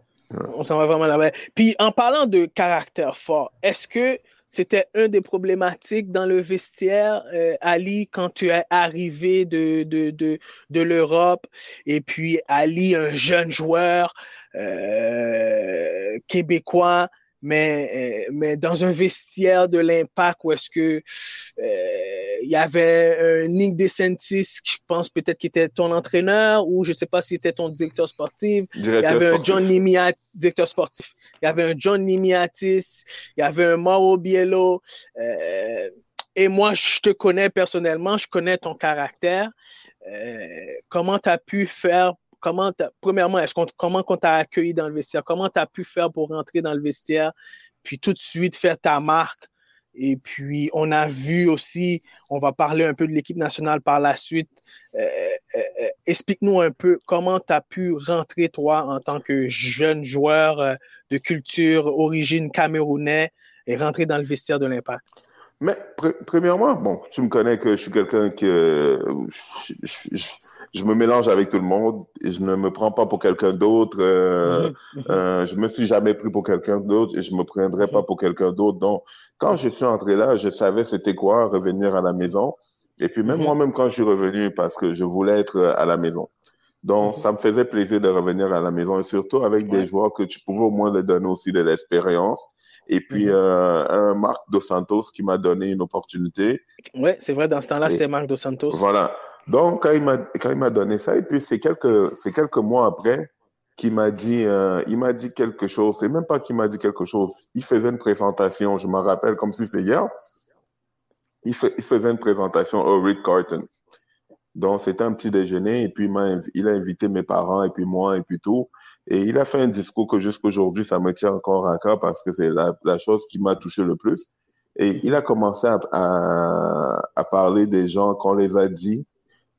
S2: On s'en va vraiment là-bas. Puis, en parlant de caractère fort, est-ce que c'était un des problématiques dans le vestiaire, euh, Ali, quand tu es arrivé de, de, de, de l'Europe, et puis Ali, un jeune joueur, euh, québécois, mais, euh, mais dans un vestiaire de l'impact où est-ce que euh, il y avait un Nick DeSantis, je pense peut-être qu'il était ton entraîneur, ou je sais pas si c'était ton directeur sportif. il y avait un John Nimiatis, directeur sportif. Il y avait un John Nimiatis, il y avait un Mauro Biello. et moi, je te connais personnellement, je connais ton caractère. comment tu as pu faire comment premièrement, qu'on, comment on t'a accueilli dans le vestiaire? Comment tu as pu faire pour rentrer dans le vestiaire? Puis tout de suite faire ta marque. Et puis, on a vu aussi, on va parler un peu de l'équipe nationale par la suite. Euh, euh, euh, explique-nous un peu comment tu as pu rentrer, toi, en tant que jeune joueur de culture, origine camerounais, et rentrer dans le vestiaire de l'Impact.
S3: Mais premièrement, bon, tu me connais que je suis quelqu'un qui je me mélange avec tout le monde et je ne me prends pas pour quelqu'un d'autre. Euh, mhm. euh, je me suis jamais pris pour quelqu'un d'autre et je me prendrai pas pour quelqu'un d'autre. Donc, quand je suis entré là, je savais c'était quoi revenir à la maison. Et puis même mhm. moi-même quand je suis revenu parce que je voulais être à la maison. Donc, mhm. ça me faisait plaisir de revenir à la maison et surtout avec des joueurs que tu pouvais au moins leur donner aussi de l'expérience. Et puis, euh, un Marc Dos Santos qui m'a donné une opportunité.
S2: Oui, c'est vrai, dans ce temps-là, c'était Marc Dos Santos.
S3: Voilà. Donc, quand il m'a, quand il m'a donné ça, et puis c'est quelques, c'est quelques mois après qu'il m'a dit, euh, il m'a dit quelque chose. C'est même pas qu'il m'a dit quelque chose. Il faisait une présentation. Je me rappelle comme si c'est hier. Il, fait, il faisait une présentation au Rick Carton. Donc, c'était un petit déjeuner, et puis il, m'a, il a invité mes parents, et puis moi, et puis tout. Et il a fait un discours que jusqu'aujourd'hui, ça me tient encore à cœur parce que c'est la, la chose qui m'a touché le plus. Et il a commencé à, à, à parler des gens qu'on les a dit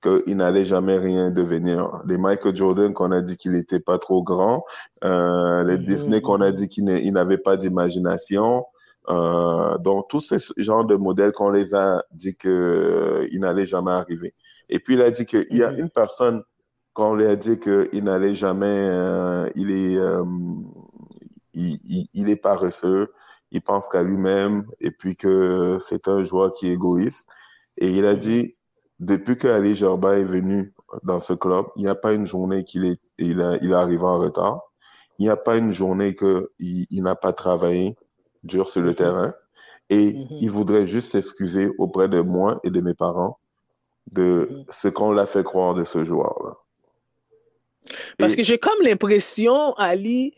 S3: qu'il n'allait jamais rien devenir. Les Michael Jordan qu'on a dit qu'il n'était pas trop grand, euh, les mhm. Disney qu'on a dit qu'il n'avait pas d'imagination. Euh, donc tous ces genres de modèles qu'on les a dit qu'il euh, n'allait jamais arriver. Et puis il a dit qu'il y a mhm. une personne qu'on lui a dit qu'il n'allait jamais, euh, il est, euh, il, il, il, est paresseux, il pense qu'à lui-même et puis que c'est un joueur qui est égoïste. Et il a dit depuis que Ali Gerba est venu dans ce club, il n'y a pas une journée qu'il est, il, a, il arrivé en retard. Il n'y a pas une journée qu'il il, n'a pas travaillé dur sur le terrain. Et mm-hmm. il voudrait juste s'excuser auprès de moi et de mes parents de mm-hmm. ce qu'on l'a fait croire de ce joueur-là.
S2: Parce que j'ai comme l'impression, Ali,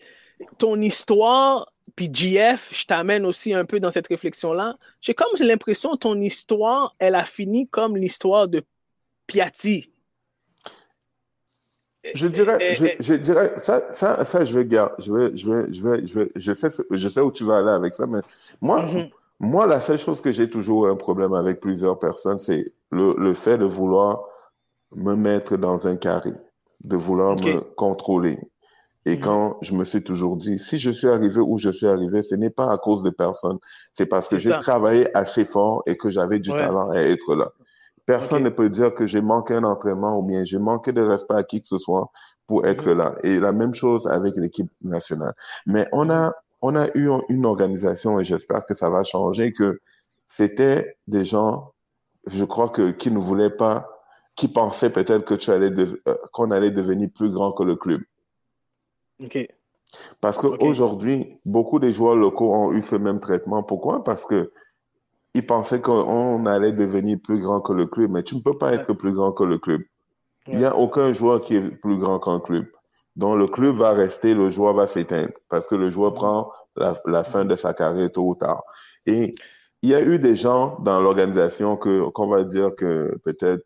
S2: ton histoire puis GF, je t'amène aussi un peu dans cette réflexion-là. J'ai comme l'impression que ton histoire, elle a fini comme l'histoire de Piatti.
S3: Je dirais, je, dirais, ça, ça, ça, je vais garder, je vais, je vais, je vais, je vais, je sais, je sais où tu vas aller avec ça, mais moi, mm-hmm. moi, la seule chose que j'ai toujours un problème avec plusieurs personnes, c'est le, le fait de vouloir me mettre dans un carré, de vouloir me contrôler. Et mm. quand je me suis toujours dit, si je suis arrivé où je suis arrivé, ce n'est pas à cause de personne. C'est parce que j'ai travaillé assez fort et que j'avais du talent à être là. Personne ne peut dire que j'ai manqué un entraînement ou bien j'ai manqué de respect à qui que ce soit pour être mm. là. Et la même chose avec l'équipe nationale. Mais on a, on a eu une organisation et j'espère que ça va changer que c'était des gens, je crois que, qui ne voulaient pas, qui pensaient peut-être que tu allais, euh, qu'on allait devenir plus grand que le club. Parce qu'aujourd'hui, beaucoup de joueurs locaux ont eu ce même traitement. Pourquoi? Parce que ils pensaient qu'on allait devenir plus grand que le club, mais tu ne peux pas être plus grand que le club. Il n'y a aucun joueur qui est plus grand qu'un club. Donc le club va rester, le joueur va s'éteindre parce que le joueur prend la, fin de sa carrière tôt ou tard. Et il y a eu des gens dans l'organisation que qu'on va dire que peut-être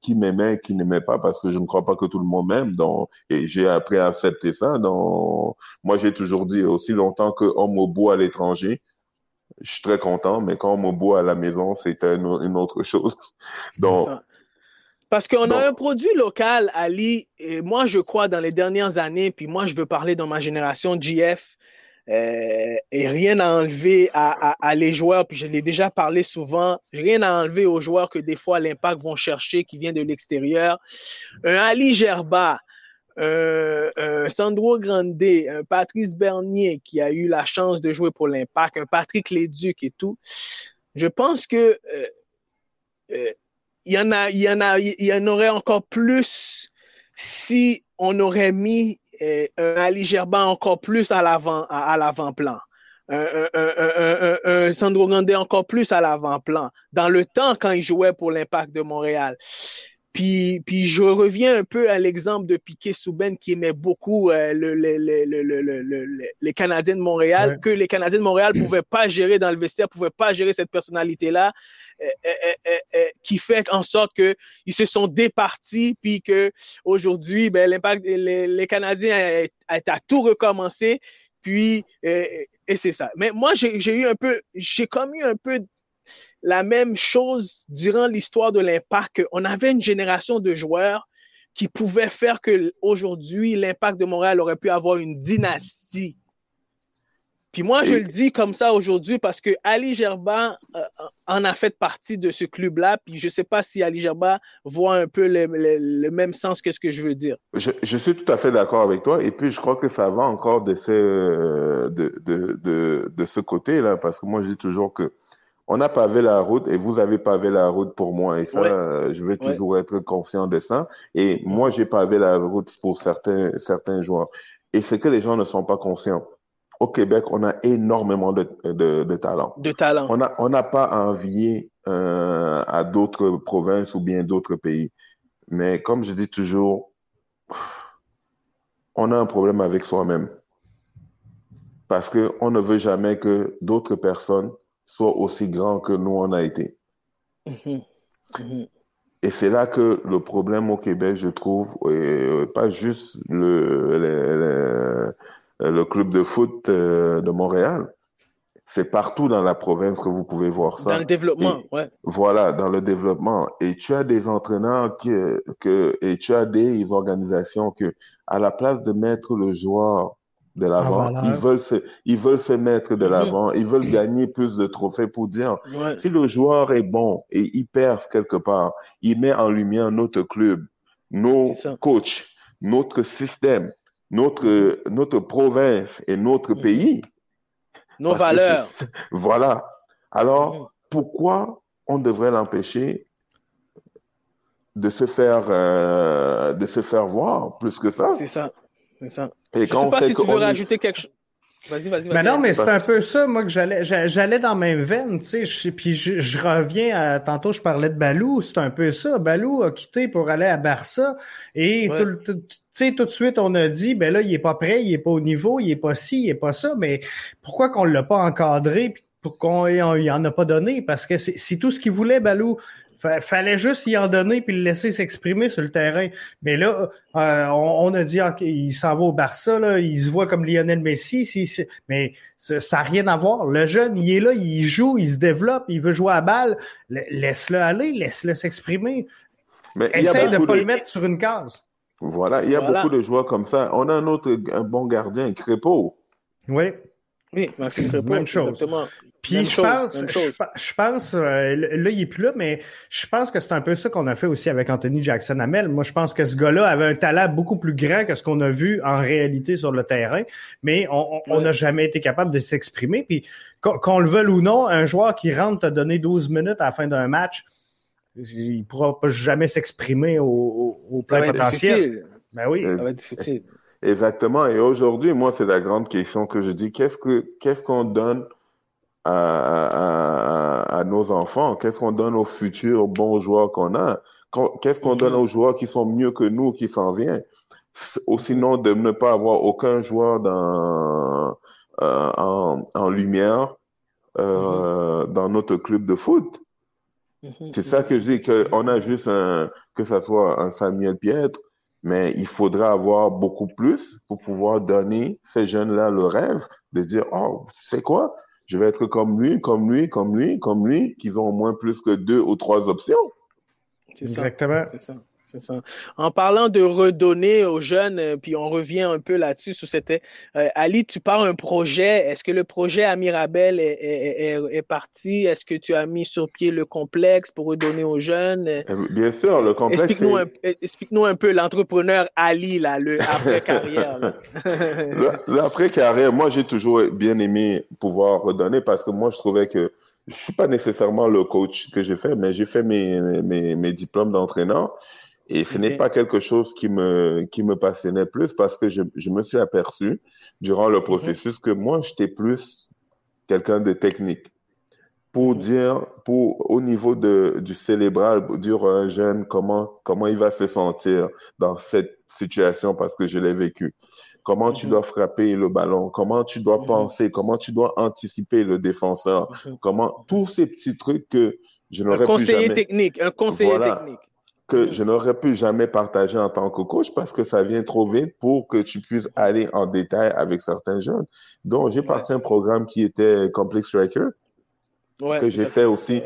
S3: qui m'aimaient, qui n'aimaient pas, parce que je ne crois pas que tout le monde m'aime. Donc, et j'ai appris à accepter ça. Donc, moi, j'ai toujours dit aussi longtemps que on me bout à l'étranger, je suis très content, mais quand on me boit à la maison, c'est une autre chose. Donc,
S2: Parce qu'on a un produit local, Ali, et moi je crois dans les dernières années, puis moi je veux parler dans ma génération GF, euh, et rien à enlever à, les joueurs, puis je l'ai déjà parlé souvent, rien à enlever aux joueurs que des fois l'impact vont chercher qui vient de l'extérieur. Un Ali Gerba, un Sandro Grande, un Patrice Bernier qui a eu la chance de jouer pour l'impact, un Patrick Léduc et tout. Je pense que euh, euh, il y en a, il y en a, il y en aurait encore plus si on aurait mis euh, un Ali Gerba encore plus à l'avant, à, l'avant-plan. Un, un, un, Sandro Grande encore plus à l'avant-plan. Dans le temps quand il jouait pour l'Impact de Montréal. Puis, puis je reviens un peu à l'exemple de Piquet Souben qui aimait beaucoup euh, le, le, le, les Canadiens de Montréal, que les Canadiens de Montréal pouvaient pas gérer dans le vestiaire, pouvaient pas gérer cette personnalité-là, qui fait en sorte que ils se sont départis, puis que aujourd'hui, ben, l'impact, les, Canadiens a, à tout recommencer, puis et c'est ça. Mais moi, j'ai eu un peu, j'ai commis un peu la même chose durant l'histoire de l'impact. On avait une génération de joueurs qui pouvaient faire que aujourd'hui l'impact de Montréal aurait pu avoir une dynastie. Puis moi, je le dis comme ça aujourd'hui parce que Ali Gerba euh, en a fait partie de ce club-là. Puis je ne sais pas si Ali Gerba voit un peu le, même sens que ce que je veux dire.
S3: Je, suis tout à fait d'accord avec toi. Et puis je crois que ça va encore de ce, de, de, de ce côté-là parce que moi, je dis toujours que on a pavé la route et vous avez pavé la route pour moi. Et ça, je vais toujours être conscient de ça. Et moi, j'ai pavé la route pour certains, certains joueurs. Et c'est que les gens ne sont pas conscients. Au Québec, on a énormément de, de, talent.
S2: De.
S3: On n'a on a pas à envier euh, à d'autres provinces ou bien d'autres pays. Mais comme je dis toujours, on a un problème avec soi-même. Parce qu'on ne veut jamais que d'autres personnes soit aussi grand que nous on a été. Mm-hmm. Mm-hmm. Et c'est là que le problème au Québec, je trouve, euh, pas juste le, le, club de foot euh, de Montréal, c'est partout dans la province que vous pouvez voir ça.
S2: Dans le développement, ouais.
S3: Voilà, dans le développement. Et tu as des entraîneurs qui, que, et tu as des organisations que, à la place de mettre le joueur de l'avant. Ah, ils veulent se, ils veulent se mettre de l'avant. Ils veulent gagner plus de trophées pour dire si le joueur est bon et il perce quelque part, il met en lumière notre club, nos coachs, notre système, notre, notre province et notre mm-hmm. pays.
S2: Nos valeurs.
S3: Voilà. Alors, mm-hmm. pourquoi on devrait l'empêcher de se faire euh, de se faire voir plus que ça?
S2: C'est ça. C'est ça. Et je sais pas si tu veux rajouter quelque chose. Vas-y, vas-y, vas-y.
S1: Mais non, mais c'est un peu ça, moi, que j'allais, j'allais dans la même veine, tu sais, puis je, reviens à, tantôt, je parlais de Balou, c'est un peu ça. Balou a quitté pour aller à Barça, et tu sais, tout de suite, on a dit, ben là, il est pas prêt, il est pas au niveau, il est pas ci, il est pas ça, mais pourquoi qu'on l'a pas encadré, puis pourquoi on, il en a pas donné? Parce que c'est tout ce qu'il voulait, Balou fallait juste y en donner puis le laisser s'exprimer sur le terrain. Mais là, euh, on, a dit, OK, il s'en va au Barça, là, il se voit comme Lionel Messi, mais ça n'a rien à voir. Le jeune, il est là, il joue, il se développe, il veut jouer à balle. Laisse-le aller, laisse-le s'exprimer. Mais Essaye de ne pas le mettre sur une case.
S3: Voilà, il y a beaucoup de joueurs comme ça. On a un autre un bon gardien, Crépeau.
S1: Oui.
S2: Oui, Maxime Crépeau, Même chose. exactement.
S1: Puis je, pense, je, pense, euh, là, il est plus là, mais je pense que c'est un peu ça qu'on a fait aussi avec Anthony Jackson Hamel. Moi, je pense que ce gars-là avait un talent beaucoup plus grand que ce qu'on a vu en réalité sur le terrain, mais on n'a jamais été capable de s'exprimer. Puis qu'on le veuille ou non, un joueur qui rentre te donner 12 minutes à la fin d'un match, il pourra jamais s'exprimer au, au, plein potentiel.
S2: Ben oui, ça va être difficile.
S3: Exactement. Et aujourd'hui, moi, c'est la grande question que je dis. Qu'est-ce que qu'est-ce qu'on donne à, à, à, nos enfants? Qu'est-ce qu'on donne aux futurs bons joueurs qu'on a? Qu'est-ce qu'on donne aux joueurs qui sont mieux que nous, qui s'en viennent? Ou sinon, de ne pas avoir aucun joueur dans, euh, en, en, lumière euh, mhm. dans notre club de foot. Mhm. C'est ça que je dis, qu'on a juste un, que ça soit un Samuel Pietre, mais il faudra avoir beaucoup plus pour pouvoir donner ces jeunes-là le rêve de dire, oh, c'est quoi? je vais être comme lui, comme lui, comme lui, comme lui, qu'ils ont au moins plus que deux ou trois options.
S1: Exactement.
S2: C'est ça. En parlant de redonner aux jeunes, euh, puis on revient un peu là-dessus, sur c'était euh, Ali, tu parles un projet. Est-ce que le projet à Mirabel est, parti? Est-ce que tu as mis sur pied le complexe pour redonner aux jeunes?
S3: Euh, bien sûr, le complexe.
S2: Explique-nous un, peu l'entrepreneur Ali, là, le après-carrière.
S3: L'après-carrière, moi, j'ai toujours bien aimé pouvoir redonner parce que moi, je trouvais que je suis pas nécessairement le coach que j'ai fait, mais j'ai fait mes, mes, mes diplômes d'entraîneur. Et ce n'est pas quelque chose qui me, qui me passionnait plus parce que je, je me suis aperçu durant le mhm. processus que moi, j'étais plus quelqu'un de technique. Pour mhm. dire, pour, au niveau de, du cérébral, pour dire à un jeune comment, comment il va se sentir dans cette situation parce que je l'ai vécu. Comment tu mhm. dois frapper le ballon, comment tu dois penser, comment tu dois anticiper le défenseur, comment, tous ces petits trucs que je n'aurais
S2: plus jamais. Un conseiller technique, un conseiller technique
S3: que je n'aurais pu jamais partager en tant que coach parce que ça vient trop vite pour que tu puisses aller en détail avec certains jeunes. Donc, j'ai parti un programme qui était Complex Striker. que j'ai fait, aussi,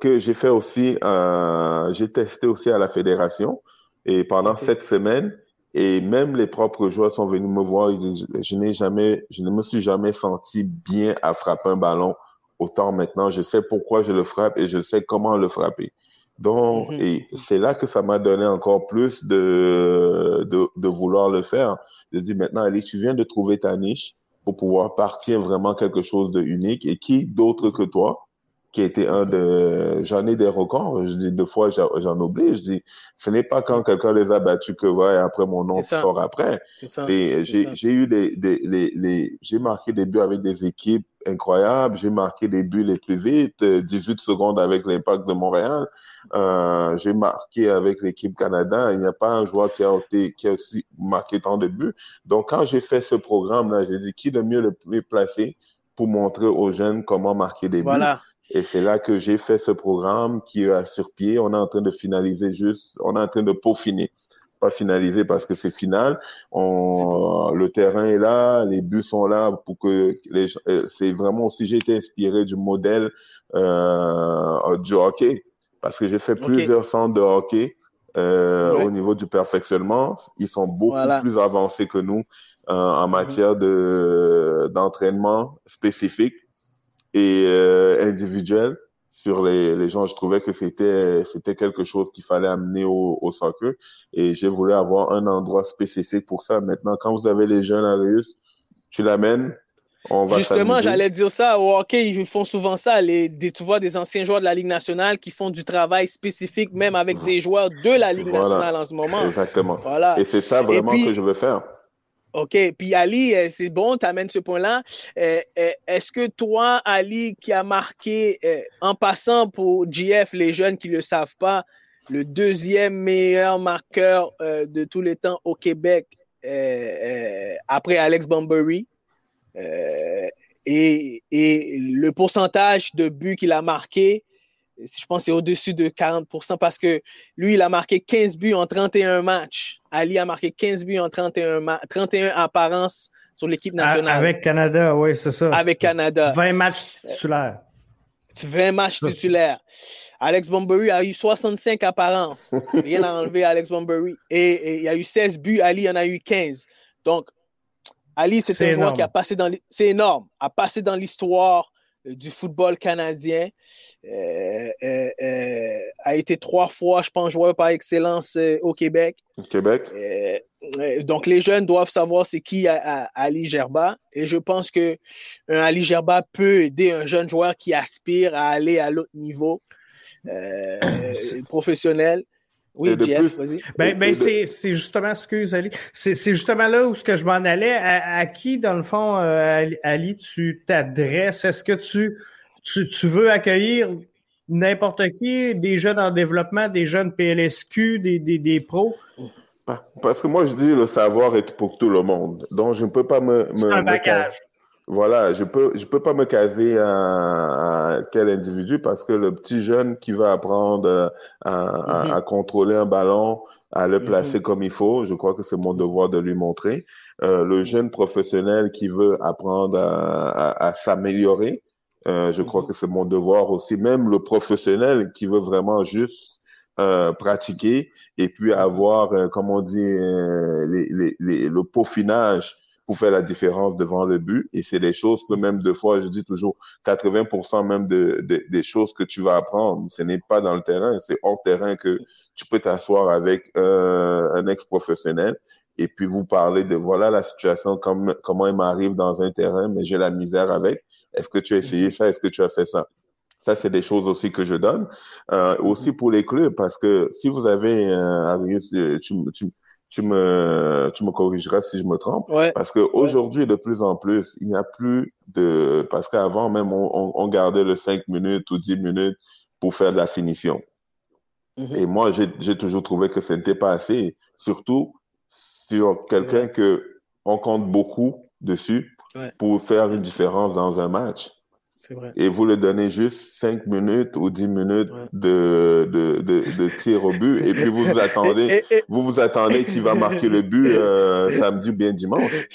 S3: que j'ai fait aussi, euh, j'ai testé aussi à la fédération et pendant sept semaines et même les propres joueurs sont venus me voir. Je, je n'ai jamais, je ne me suis jamais senti bien à frapper un ballon autant maintenant. Je sais pourquoi je le frappe et je sais comment le frapper. Donc, mhm. et c'est là que ça m'a donné encore plus de, de, de, vouloir le faire. Je dis maintenant, allez, tu viens de trouver ta niche pour pouvoir partir vraiment quelque chose de unique. Et qui d'autre que toi qui était un de, j'en ai des records. Je dis deux fois, j'en oublie. Je dis, ce n'est pas quand quelqu'un les a battus que ouais, après mon nom sort après. C'est, j'ai, j'ai eu des, des, les, les, j'ai marqué des buts avec des équipes incroyables. J'ai marqué des buts les plus vite, 18 secondes avec l'impact de Montréal. Euh, j'ai marqué avec l'équipe Canada. Il n'y a pas un joueur qui a été, qui a aussi marqué tant de buts. Donc, quand j'ai fait ce programme-là, j'ai dit qui est le mieux le plus placé pour montrer aux jeunes comment marquer des buts? Et c'est là que j'ai fait ce programme qui est sur pied. On est en train de finaliser juste, on est en train de peaufiner. Pas finaliser parce que c'est final. On, le terrain est là, les buts sont là pour que les, euh, c'est vraiment aussi, j'ai été inspiré du modèle, euh, du hockey. Parce que j'ai fait plusieurs centres de hockey, euh, au niveau du perfectionnement. Ils sont beaucoup plus avancés que nous euh, en mhm. matière de d'entraînement spécifique et euh, individuel sur les, les gens. Je trouvais que c'était c'était quelque chose qu'il fallait amener au, au soccer et j'ai voulu avoir un endroit spécifique pour ça. Maintenant, quand vous avez les jeunes à Rius, tu l'amènes. On va
S2: Justement, j'allais dire ça. Au hockey, ils font souvent ça. Les, des, tu vois des anciens joueurs de la Ligue nationale qui font du travail spécifique, même avec des joueurs de la Ligue nationale en ce moment.
S3: Exactement. Voilà. Et c'est ça vraiment que je veux faire.
S2: OK. Puis Ali, euh, c'est bon, tu amènes ce point-là. Euh, euh, est-ce que toi, Ali, qui a marqué, en passant pour GF, les jeunes qui ne le savent pas, le deuxième meilleur marqueur de tous les temps au Québec, après Alex Bumbury, et, et, le pourcentage de buts qu'il a marqué, je pense que c'est au-dessus de 40% parce que lui, il a marqué 15 buts en 31 matchs. Ali a marqué 15 buts en 31, 31 apparences sur l'équipe nationale.
S1: Avec Canada, oui, c'est ça.
S2: Avec Canada.
S1: 20 matchs titulaires.
S2: 20 matchs titulaires. Alex Bombery a eu 65 apparences. Rien à enlever à Alex Bombery. Et, il y a eu 16 buts, Ali en a eu 15. Donc, Ali, c'est un joueur qui a passé dans... C'est énorme. A passé dans l'histoire du football canadien. Euh, euh, euh, a été trois fois, je pense, joueur par excellence au Québec.
S3: Au Québec.
S2: donc, les jeunes doivent savoir c'est qui Ali Gerba. Et je pense que un Ali Gerba peut aider un jeune joueur qui aspire à aller à l'autre niveau professionnel. Oui, Jeff, vas-y.
S1: Ben, ben c'est, justement, excuse Ali, c'est, justement là où ce que je m'en allais. À, qui, dans le fond, Ali, tu t'adresses? Est-ce que tu tu, veux accueillir n'importe qui, des jeunes en développement, des jeunes PLSQ, des, des, des pros?
S3: Parce que moi, je dis le savoir est pour tout le monde. Donc, je ne peux pas me... me
S1: un bagage.
S3: Voilà, je peux je peux pas me caser à, quel individu parce que le petit jeune qui va apprendre à, à, mhm. contrôler un ballon, à le mhm. placer comme il faut, je crois que c'est mon devoir de lui montrer. Euh, le jeune professionnel qui veut apprendre à, s'améliorer, euh, je crois que c'est mon devoir aussi, même le professionnel qui veut vraiment juste euh, pratiquer et puis avoir, euh, comme on dit, euh, les, les, le peaufinage pour faire la différence devant le but. Et c'est des choses que même deux fois, je dis toujours, 80% même de, des choses que tu vas apprendre, ce n'est pas dans le terrain, c'est hors terrain que tu peux t'asseoir avec un ex-professionnel et puis vous parler de voilà la situation, comme, comment il m'arrive dans un terrain, mais j'ai la misère avec. Est-ce que tu as essayé ça? Est-ce que tu as fait ça? Ça, c'est des choses aussi que je donne. Euh, aussi pour les clubs, parce que si vous avez, euh, tu, tu, tu, me, tu me corrigeras si je me trompe. Parce que aujourd'hui, de plus en plus, il n'y a plus de, parce qu'avant même, on, on, gardait le 5 minutes ou 10 minutes pour faire de la finition. Mm-hmm. Et moi, j'ai toujours trouvé que ce n'était pas assez, surtout sur quelqu'un que on compte beaucoup dessus pour faire une différence dans un match. Vrai. Et vous le donnez juste 5 minutes ou 10 minutes de, de, de, de, tir au but et puis vous vous attendez, vous vous attendez qu'il va marquer le but euh, samedi ou bien dimanche.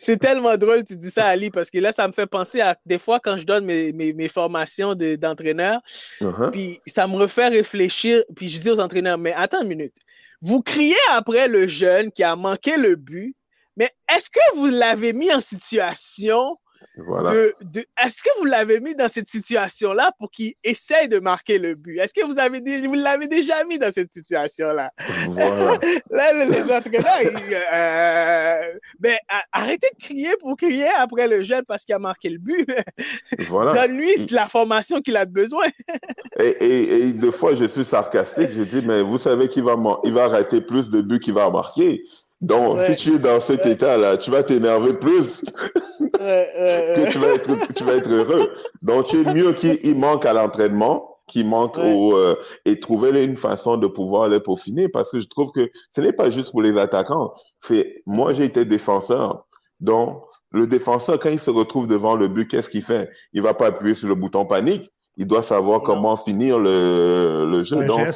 S2: C'est tellement drôle tu dis ça Ali parce que là ça me fait penser à des fois quand je donne mes, mes, mes formations d'entraîneur uh-huh. puis ça me refait réfléchir puis je dis aux entraîneurs mais attends une minute. Vous criez après le jeune qui a manqué le but mais est-ce que vous l'avez mis en situation voilà. de, est-ce que vous l'avez mis dans cette situation-là pour qu'il essaye de marquer le but? Est-ce que vous avez vous l'avez déjà mis dans cette situation-là? Voilà. là, les entraîneurs, euh, ben, arrêtez de crier pour crier après le jeune parce qu'il a marqué le but. Voilà. Donne-lui la formation qu'il a besoin.
S3: et, et, et deux fois, je suis sarcastique. Je dis, mais vous savez qu'il va, il va arrêter plus de buts qu'il va marquer. Donc, si tu es dans cet état-là, tu vas t'énerver plus que tu vas, être, tu vas être heureux. Donc, tu es mieux qu'il manque à l'entraînement, qu'il manque au, euh, et trouver une façon de pouvoir les peaufiner parce que je trouve que ce n'est pas juste pour les attaquants. C'est, moi, j'ai été défenseur. Donc, le défenseur, quand il se retrouve devant le but, qu'est-ce qu'il fait? Il va pas appuyer sur le bouton panique. Il doit savoir comment finir le, le jeu. Donc,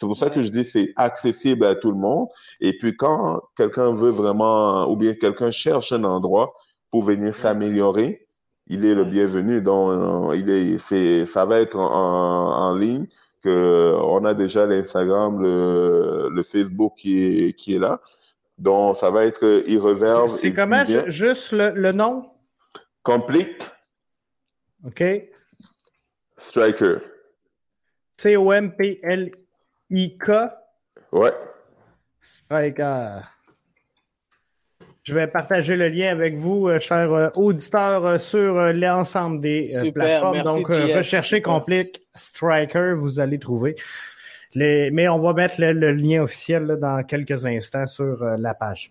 S3: c'est pour ça que je dis c'est accessible à tout le monde. Et puis quand quelqu'un veut vraiment, ou bien quelqu'un cherche un endroit pour venir s'améliorer, il est le bienvenu. Donc, euh, il est, c'est, ça va être en, en ligne. Que on a déjà l'Instagram, le, le Facebook qui est, qui est là. Donc, ça va être irreverve.
S1: C'est comment? juste le, le nom?
S3: Complete.
S1: OK.
S3: Striker.
S1: C-O-M-P-L IK.
S3: Ouais.
S1: Striker. Je vais partager le lien avec vous, euh, chers euh, auditeurs, euh, sur l'ensemble des plateformes. Donc, recherchez Complique Striker, vous allez trouver. Les... Mais on va mettre le, lien officiel dans quelques instants sur la page.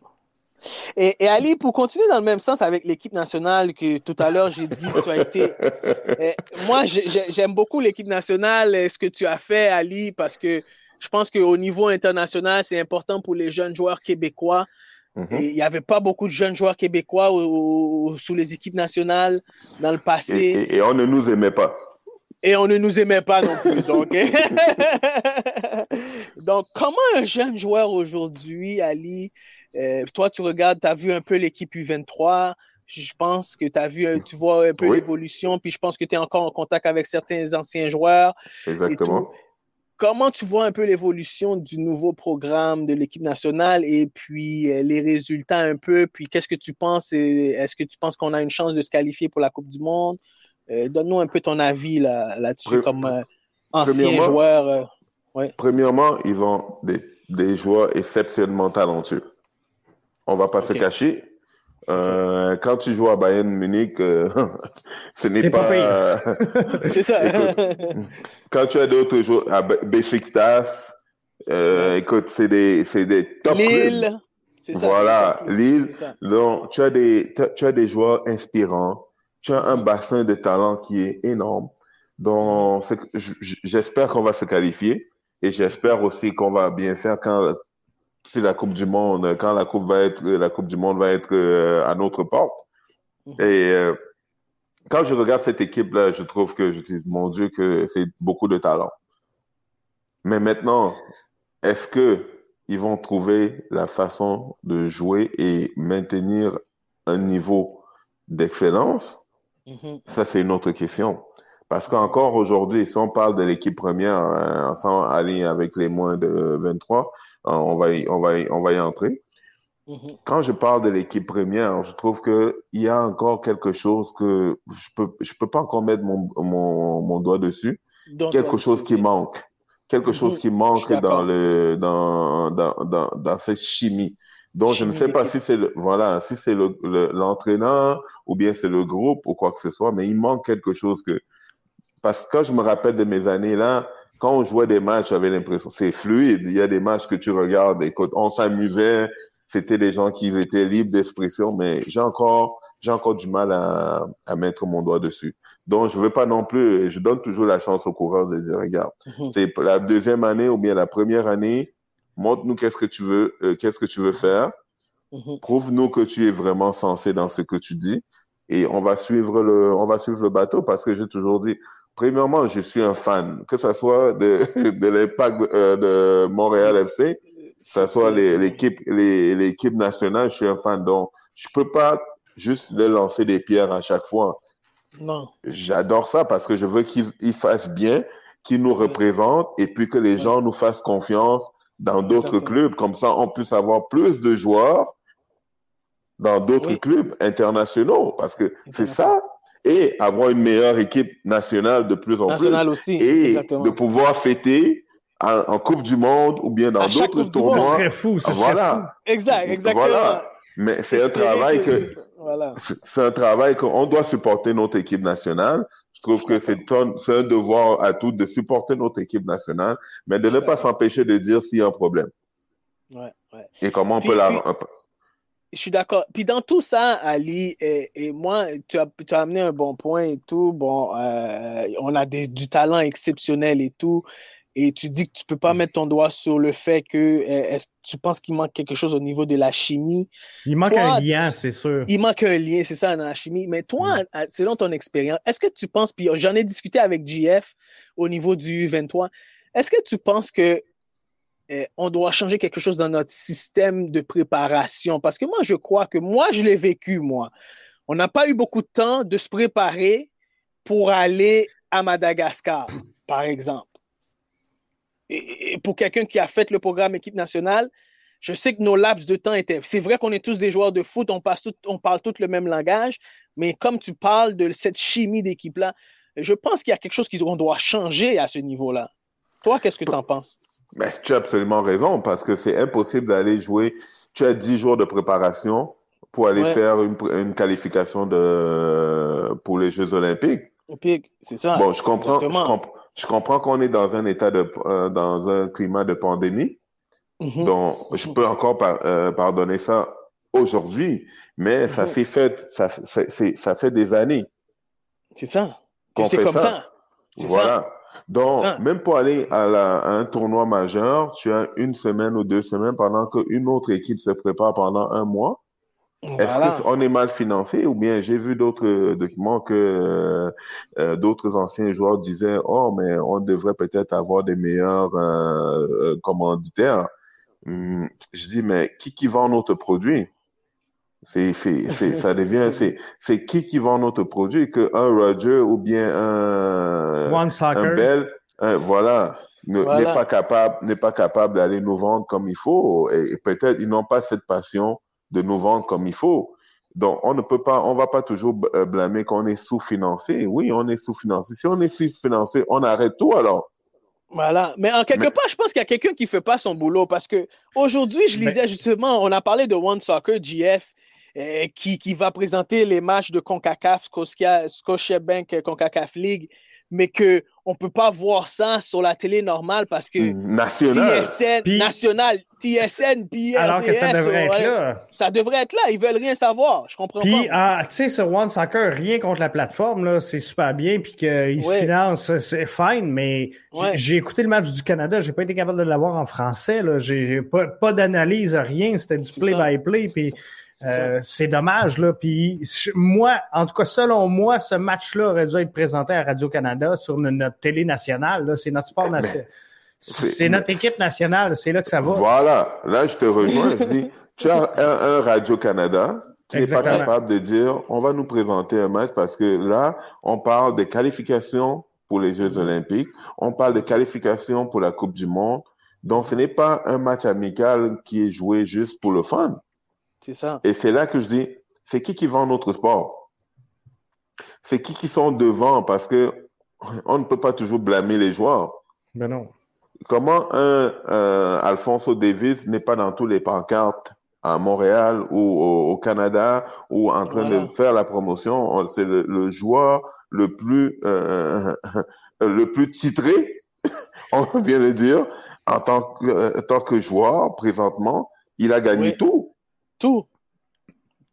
S2: Et, et, Ali, pour continuer dans le même sens avec l'équipe nationale que tout à l'heure j'ai dit que tu as été. moi, j'aime beaucoup l'équipe nationale, ce que tu as fait, Ali, parce que je pense qu'au niveau international, c'est important pour les jeunes joueurs québécois. Mhm. Il n'y avait pas beaucoup de jeunes joueurs québécois sous les équipes nationales dans le passé.
S3: Et, on ne nous aimait pas.
S2: Et on ne nous aimait pas non plus. donc, donc comment un jeune joueur aujourd'hui, Ali, euh, toi, tu regardes, tu as vu un peu l'équipe U23, je pense que tu as vu, tu vois un peu l'évolution, puis je pense que tu es encore en contact avec certains anciens joueurs.
S3: Exactement.
S2: Comment tu vois un peu l'évolution du nouveau programme de l'équipe nationale et puis euh, les résultats un peu, puis qu'est-ce que tu penses? Est-ce que tu penses qu'on a une chance de se qualifier pour la Coupe du Monde? Euh, donne-nous un peu ton avis là-dessus comme euh, ancien joueur.
S3: Premièrement, ils ont des, des joueurs exceptionnellement talentueux. On va pas se cacher. Euh, quand tu joues à Bayern Munich, euh, ce n'est pas.
S2: c'est ça.
S3: quand tu as d'autres joueurs à Besiktas, euh, écoute, c'est des, c'est des top
S2: Lille. C'est
S3: Ça, voilà, Lille. Donc, tu as des, tu as des joueurs inspirants. Tu as un bassin de talent qui est énorme. Donc, j'espère qu'on va se qualifier et j'espère aussi qu'on va bien faire quand si la Coupe du Monde, quand la Coupe va être, la Coupe du Monde va être euh, à notre porte. Mhm. Et euh, quand je regarde cette équipe-là, je trouve que je dis, mon Dieu, que c'est beaucoup de talent. Mais maintenant, est-ce que ils vont trouver la façon de jouer et maintenir un niveau d'excellence? Mhm. Ça, c'est une autre question. Parce qu'encore aujourd'hui, si on parle de l'équipe première, hein, sans aller avec les moins de 23, on va y, on va y, on va y entrer. Mm-hmm. Quand je parle de l'équipe première, je trouve que il y a encore quelque chose que je peux, je peux pas encore mettre mon, mon, mon doigt dessus. quelque chose qui manque. Quelque chose mm-hmm. qui manque dans le, dans, dans, dans, dans cette chimie. Donc, je ne sais pas si c'est le, voilà, si c'est le, l'entraîneur ou bien c'est le groupe ou quoi que ce soit, mais il manque quelque chose que, parce que quand je me rappelle de mes années là, quand on jouait des matchs, j'avais l'impression, c'est fluide. Il y a des matchs que tu regardes, écoute, on s'amusait, c'était des gens qui étaient libres d'expression, mais j'ai encore, j'ai encore du mal à, à mettre mon doigt dessus. Donc, je veux pas non plus, je donne toujours la chance au coureur de dire, regarde, mhm. c'est la deuxième année ou bien la première année, montre-nous qu'est-ce que tu veux, euh, qu'est-ce que tu veux faire. Mhm. Prouve-nous que tu es vraiment sensé dans ce que tu dis. Et on va suivre le, on va suivre le bateau parce que j'ai toujours dit, premièrement, je suis un fan, que ce soit de, de l'impact euh, de Montréal FC, que ce soit l'équipe, l'équipe nationale, je suis un fan. Donc, je peux pas juste les lancer des pierres à chaque fois.
S2: Non.
S3: J'adore ça parce que je veux qu'ils fassent bien, qu'ils nous représentent et puis que les gens nous fassent confiance dans d'autres clubs. Comme ça, on puisse avoir plus de joueurs dans d'autres clubs internationaux. Parce que c'est ça. Et avoir une meilleure équipe nationale de plus en
S2: nationale
S3: plus.
S2: aussi.
S3: Et de pouvoir fêter en, Coupe du Monde ou bien dans d'autres tournois.
S1: C'est fou,
S3: voilà.
S2: Exact, exactement. Voilà.
S3: Mais c'est un travail que, voilà. c'est un travail qu'on doit supporter notre équipe nationale. Je trouve que c'est un, un, devoir à tous de supporter notre équipe nationale, mais de ne pas s'empêcher de dire s'il y a un problème.
S2: Ouais, ouais.
S3: Et comment on peut la.
S2: Je suis d'accord. Puis dans tout ça, Ali, et, moi, tu as, tu as, amené un bon point et tout. Bon, euh, on a des, du talent exceptionnel et tout et tu dis que tu peux pas mettre ton doigt sur le fait que euh, tu penses qu'il manque quelque chose au niveau de la chimie?
S1: Il manque un lien, c'est sûr.
S2: Il manque un lien, c'est ça, dans la chimie. Mais toi, selon ton expérience, est-ce que tu penses, puis j'en ai discuté avec JF au niveau du 23, est-ce que tu penses que euh, on doit changer quelque chose dans notre système de préparation? Parce que moi, je crois que moi, je l'ai vécu, moi. On n'a pas eu beaucoup de temps de se préparer pour aller à Madagascar, par exemple et, pour quelqu'un qui a fait le programme équipe nationale, je sais que nos laps de temps étaient. C'est vrai qu'on est tous des joueurs de foot, on, passe tout, on parle tous le même langage, mais comme tu parles de cette chimie d'équipe-là, je pense qu'il y a quelque chose qu'on doit changer à ce niveau-là. Toi, qu'est-ce que tu en penses?
S3: Ben, tu as absolument raison, parce que c'est impossible d'aller jouer. Tu as 10 jours de préparation pour aller faire une, qualification de, pour les Jeux Olympiques.
S2: Olympiques, c'est ça.
S3: Bon, je comprends, je comprends, je comprends qu'on est dans un état de, euh, dans un climat de pandémie. Mm-hmm. Donc, je peux encore euh, pardonner ça aujourd'hui, mais ça mm-hmm. s'est fait, ça, ça fait des années.
S2: C'est ça. C'est comme ça.
S3: Voilà. Donc, même pour aller à, à, un tournoi majeur, tu as une semaine ou deux semaines pendant qu'une autre équipe se prépare pendant un mois. Est-ce qu'on est mal financé ou bien j'ai vu d'autres euh, documents que euh, euh, d'autres anciens joueurs disaient oh mais on devrait peut-être avoir des meilleurs commanditaires. Hum, je dis mais qui qui vend notre produit? C'est c'est c'est ça devient c'est c'est qui qui vend notre produit? Que un Roger ou bien un
S1: One
S3: un Bell? Voilà n'est pas capable n'est pas capable d'aller nous vendre comme il faut et peut-être ils n'ont pas cette passion de nous vendre comme il faut. Donc, on ne peut pas, on va pas toujours euh, blâmer qu'on est sous-financé. Oui, on est sous-financé. Si on est sous-financé, on arrête tout alors.
S2: Voilà. Mais en quelque part, je pense qu'il y a quelqu'un qui fait pas son boulot parce que aujourd'hui, je lisais justement, on a parlé de One Soccer GF qui, qui va présenter les matchs de CONCACAF, Scotiabank, CONCACAF League mais que on peut pas voir ça sur la télé normale parce que
S3: hmm, national.
S2: TSN national TSN puis
S1: alors que ça devrait être là.
S2: Ça devrait être là ils veulent rien savoir je comprends
S1: puis, pas. ah, tu sais sur One Soccer rien contre la plateforme là c'est super bien puis qu'ils se financent c'est fine mais j'ai écouté le match du Canada j'ai pas été capable de l'avoir en français là j'ai pas, pas d'analyse rien c'était du play by play puis euh, c'est dommage, là. Puis moi, en tout cas, selon moi, ce match-là aurait dû être présenté à Radio-Canada sur notre télé nationale. C'est notre sport national. C'est notre équipe nationale, c'est là que ça va.
S3: Voilà, là je te rejoins. je dis, tu as un, Radio-Canada Tu n'es pas capable de dire, on va nous présenter un match parce que là, on parle des qualifications pour les Jeux olympiques, on parle de qualifications pour la Coupe du Monde. Donc, ce n'est pas un match amical qui est joué juste pour le fun.
S2: C'est ça.
S3: Et c'est là que je dis, c'est qui qui vend notre sport? C'est qui qui sont devant? Parce que on ne peut pas toujours blâmer les joueurs.
S1: Ben non.
S3: Comment un euh, Alfonso Davis n'est pas dans tous les pancartes à Montréal ou au, Canada ou en train de faire la promotion? C'est le, joueur le plus euh, le plus titré, on vient le dire, en tant que, euh, tant que joueur présentement. Il a gagné tout.
S2: Tout.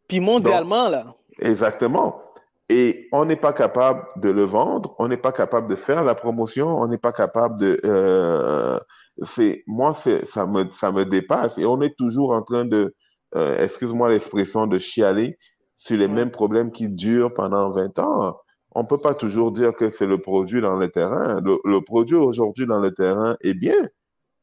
S2: Puis mondialement, là.
S3: Exactement. Et on n'est pas capable de le vendre, on n'est pas capable de faire la promotion, on n'est pas capable de. Euh, c'est moi, c'est ça me ça me dépasse et on est toujours en train de, euh, excuse-moi l'expression, de chialer sur les mêmes problèmes qui durent pendant 20 ans. On peut pas toujours dire que c'est le produit dans le terrain. Le, produit aujourd'hui dans le terrain est bien.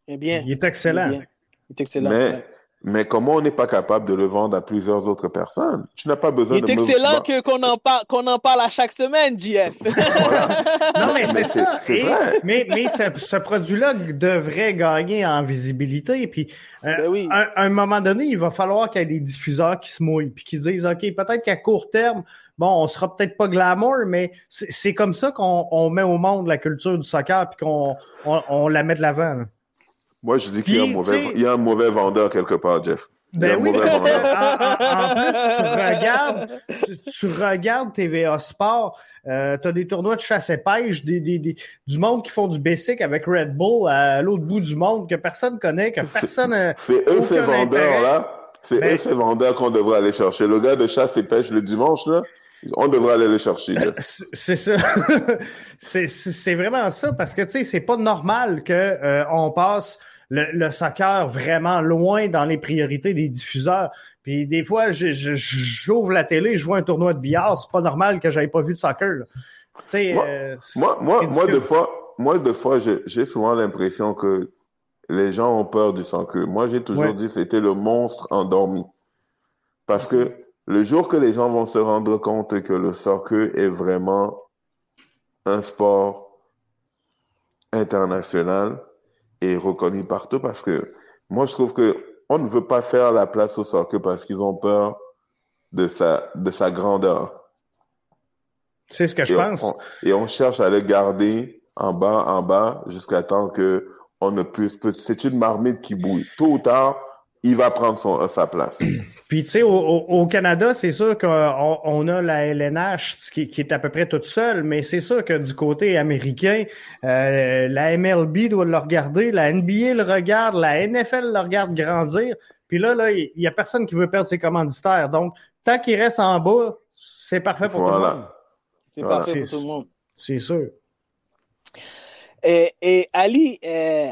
S2: Est bien.
S1: Il est excellent.
S2: Il est, excellent.
S3: Mais mais comment on n'est pas capable de le vendre à plusieurs autres personnes? Tu n'as pas besoin
S2: de. Il est excellent que, qu'on, en parle, qu'on en parle à chaque semaine, JF.
S1: non, mais c'est, ça. C'est vrai. Mais, mais ce, produit-là devrait gagner en visibilité. Puis, euh, ben à, un moment donné, il va falloir qu'il y ait des diffuseurs qui se mouillent puis qui disent OK, peut-être qu'à court terme, bon, on sera peut-être pas glamour, mais c'est, comme ça qu'on on met au monde la culture du soccer puis qu'on on, on la met de l'avant.
S3: Moi, je dis qu'il y, a un mauvais, il y a un mauvais vendeur quelque part, Jeff.
S1: Ben oui, en, plus, tu regardes, tu, regardes TVA Sport, euh, tu as des tournois de chasse et pêche, des, des, des, du monde qui font du basic avec Red Bull à l'autre bout du monde que personne connaît, que personne.
S3: C'est eux ces vendeurs-là. C'est ben eux ces vendeurs qu'on devrait aller chercher. Le gars de chasse et pêche le dimanche, là, on devrait aller le chercher.
S1: C'est ça. c'est vraiment ça parce que tu sais, c'est pas normal que euh, on passe le, soccer vraiment loin dans les priorités des diffuseurs. Puis des fois, j'ouvre la télé, je vois un tournoi de billard, c'est pas normal que j'aille pas vu de soccer.
S3: Moi, euh, moi, moi, moi, de fois, moi, fois, j'ai souvent l'impression que les gens ont peur du soccer. Moi, j'ai toujours dit dit c'était le monstre endormi. Parce que le jour que les gens vont se rendre compte que le soccer est vraiment un sport international, est reconnu partout parce que moi, je trouve que on ne veut pas faire la place au soccer parce qu'ils ont peur de sa, de sa grandeur.
S1: C'est ce que je pense.
S3: et on cherche à le garder en bas, en bas, jusqu'à temps que on ne puisse. C'est une marmite qui bouille. Tôt ou tard, il va prendre son, euh, sa place.
S1: Puis, tu sais, au, au, Canada, c'est sûr qu'on on a la LNH qui, qui, est à peu près toute seule, mais c'est sûr que du côté américain, euh, la MLB doit le regarder, la NBA le regarde, la NFL le regarde grandir. Puis là, là, il y a personne qui veut perdre ses commanditaires. Donc, tant qu'il reste en bas, c'est parfait pour tout le monde.
S2: C'est parfait pour tout le monde.
S1: C'est sûr.
S2: Et, et Ali, euh,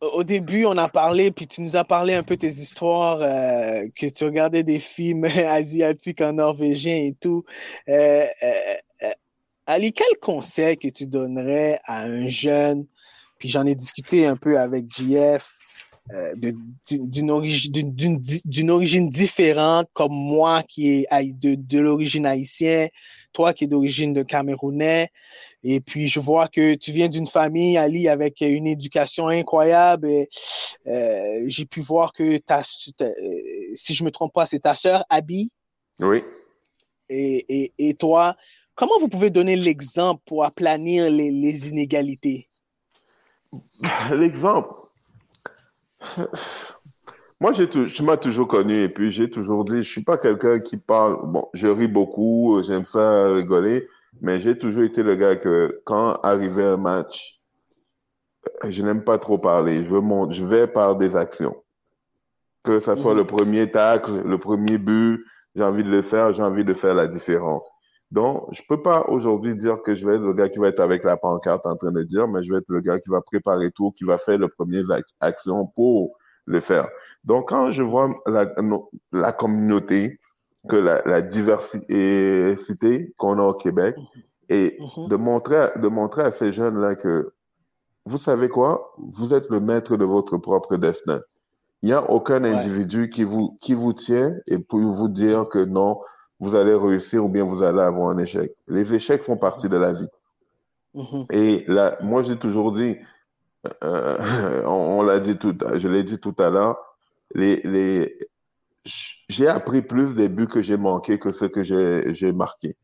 S2: au début, on a parlé, puis tu nous as parlé un peu tes histoires, euh, que tu regardais des films asiatiques en norvégien et tout. Euh, euh, Ali, quel conseil que tu donnerais à un jeune, puis j'en ai discuté un peu avec JF, d'une origine, origine différente, comme moi qui est de, de l'origine haïtienne, toi qui es d'origine de Camerounais, et puis, je vois que tu viens d'une famille, Ali, avec une éducation incroyable. Euh, j'ai pu voir que ta, si je me trompe pas, c'est ta sœur, Abby.
S3: Oui.
S2: Et, et, toi, comment vous pouvez donner l'exemple pour aplanir les, les inégalités?
S3: L'exemple. Moi, j'ai tu m'as toujours connu et puis j'ai toujours dit, je suis pas quelqu'un qui parle. Bon, je ris beaucoup, j'aime ça rigoler, mais j'ai toujours été le gars que quand arrivait un match, je n'aime pas trop parler. Je, veux je vais par des actions. Que ça soit le mhm. premier tacle, le premier but, j'ai envie de le faire, j'ai envie de faire la différence. Donc, je peux pas aujourd'hui dire que je vais être le gars qui va être avec la pancarte en train de dire, mais je vais être le gars qui va préparer tout, qui va faire le premier action pour le faire. Donc, quand je vois la, la communauté que la, la diversité qu'on a au Québec et mhm. de montrer, de montrer à ces jeunes-là que vous savez quoi, vous êtes le maître de votre propre destin. Il n'y a aucun individu qui vous, qui vous tient et pour vous dire que non, vous allez réussir ou bien vous allez avoir un échec. Les échecs font partie de la vie. Mm-hmm. Et là, moi, j'ai toujours dit, euh, on, l'a dit tout, je l'ai dit tout à l'heure, les, les, j'ai appris plus des buts que j'ai manqués que ceux que j'ai marqués.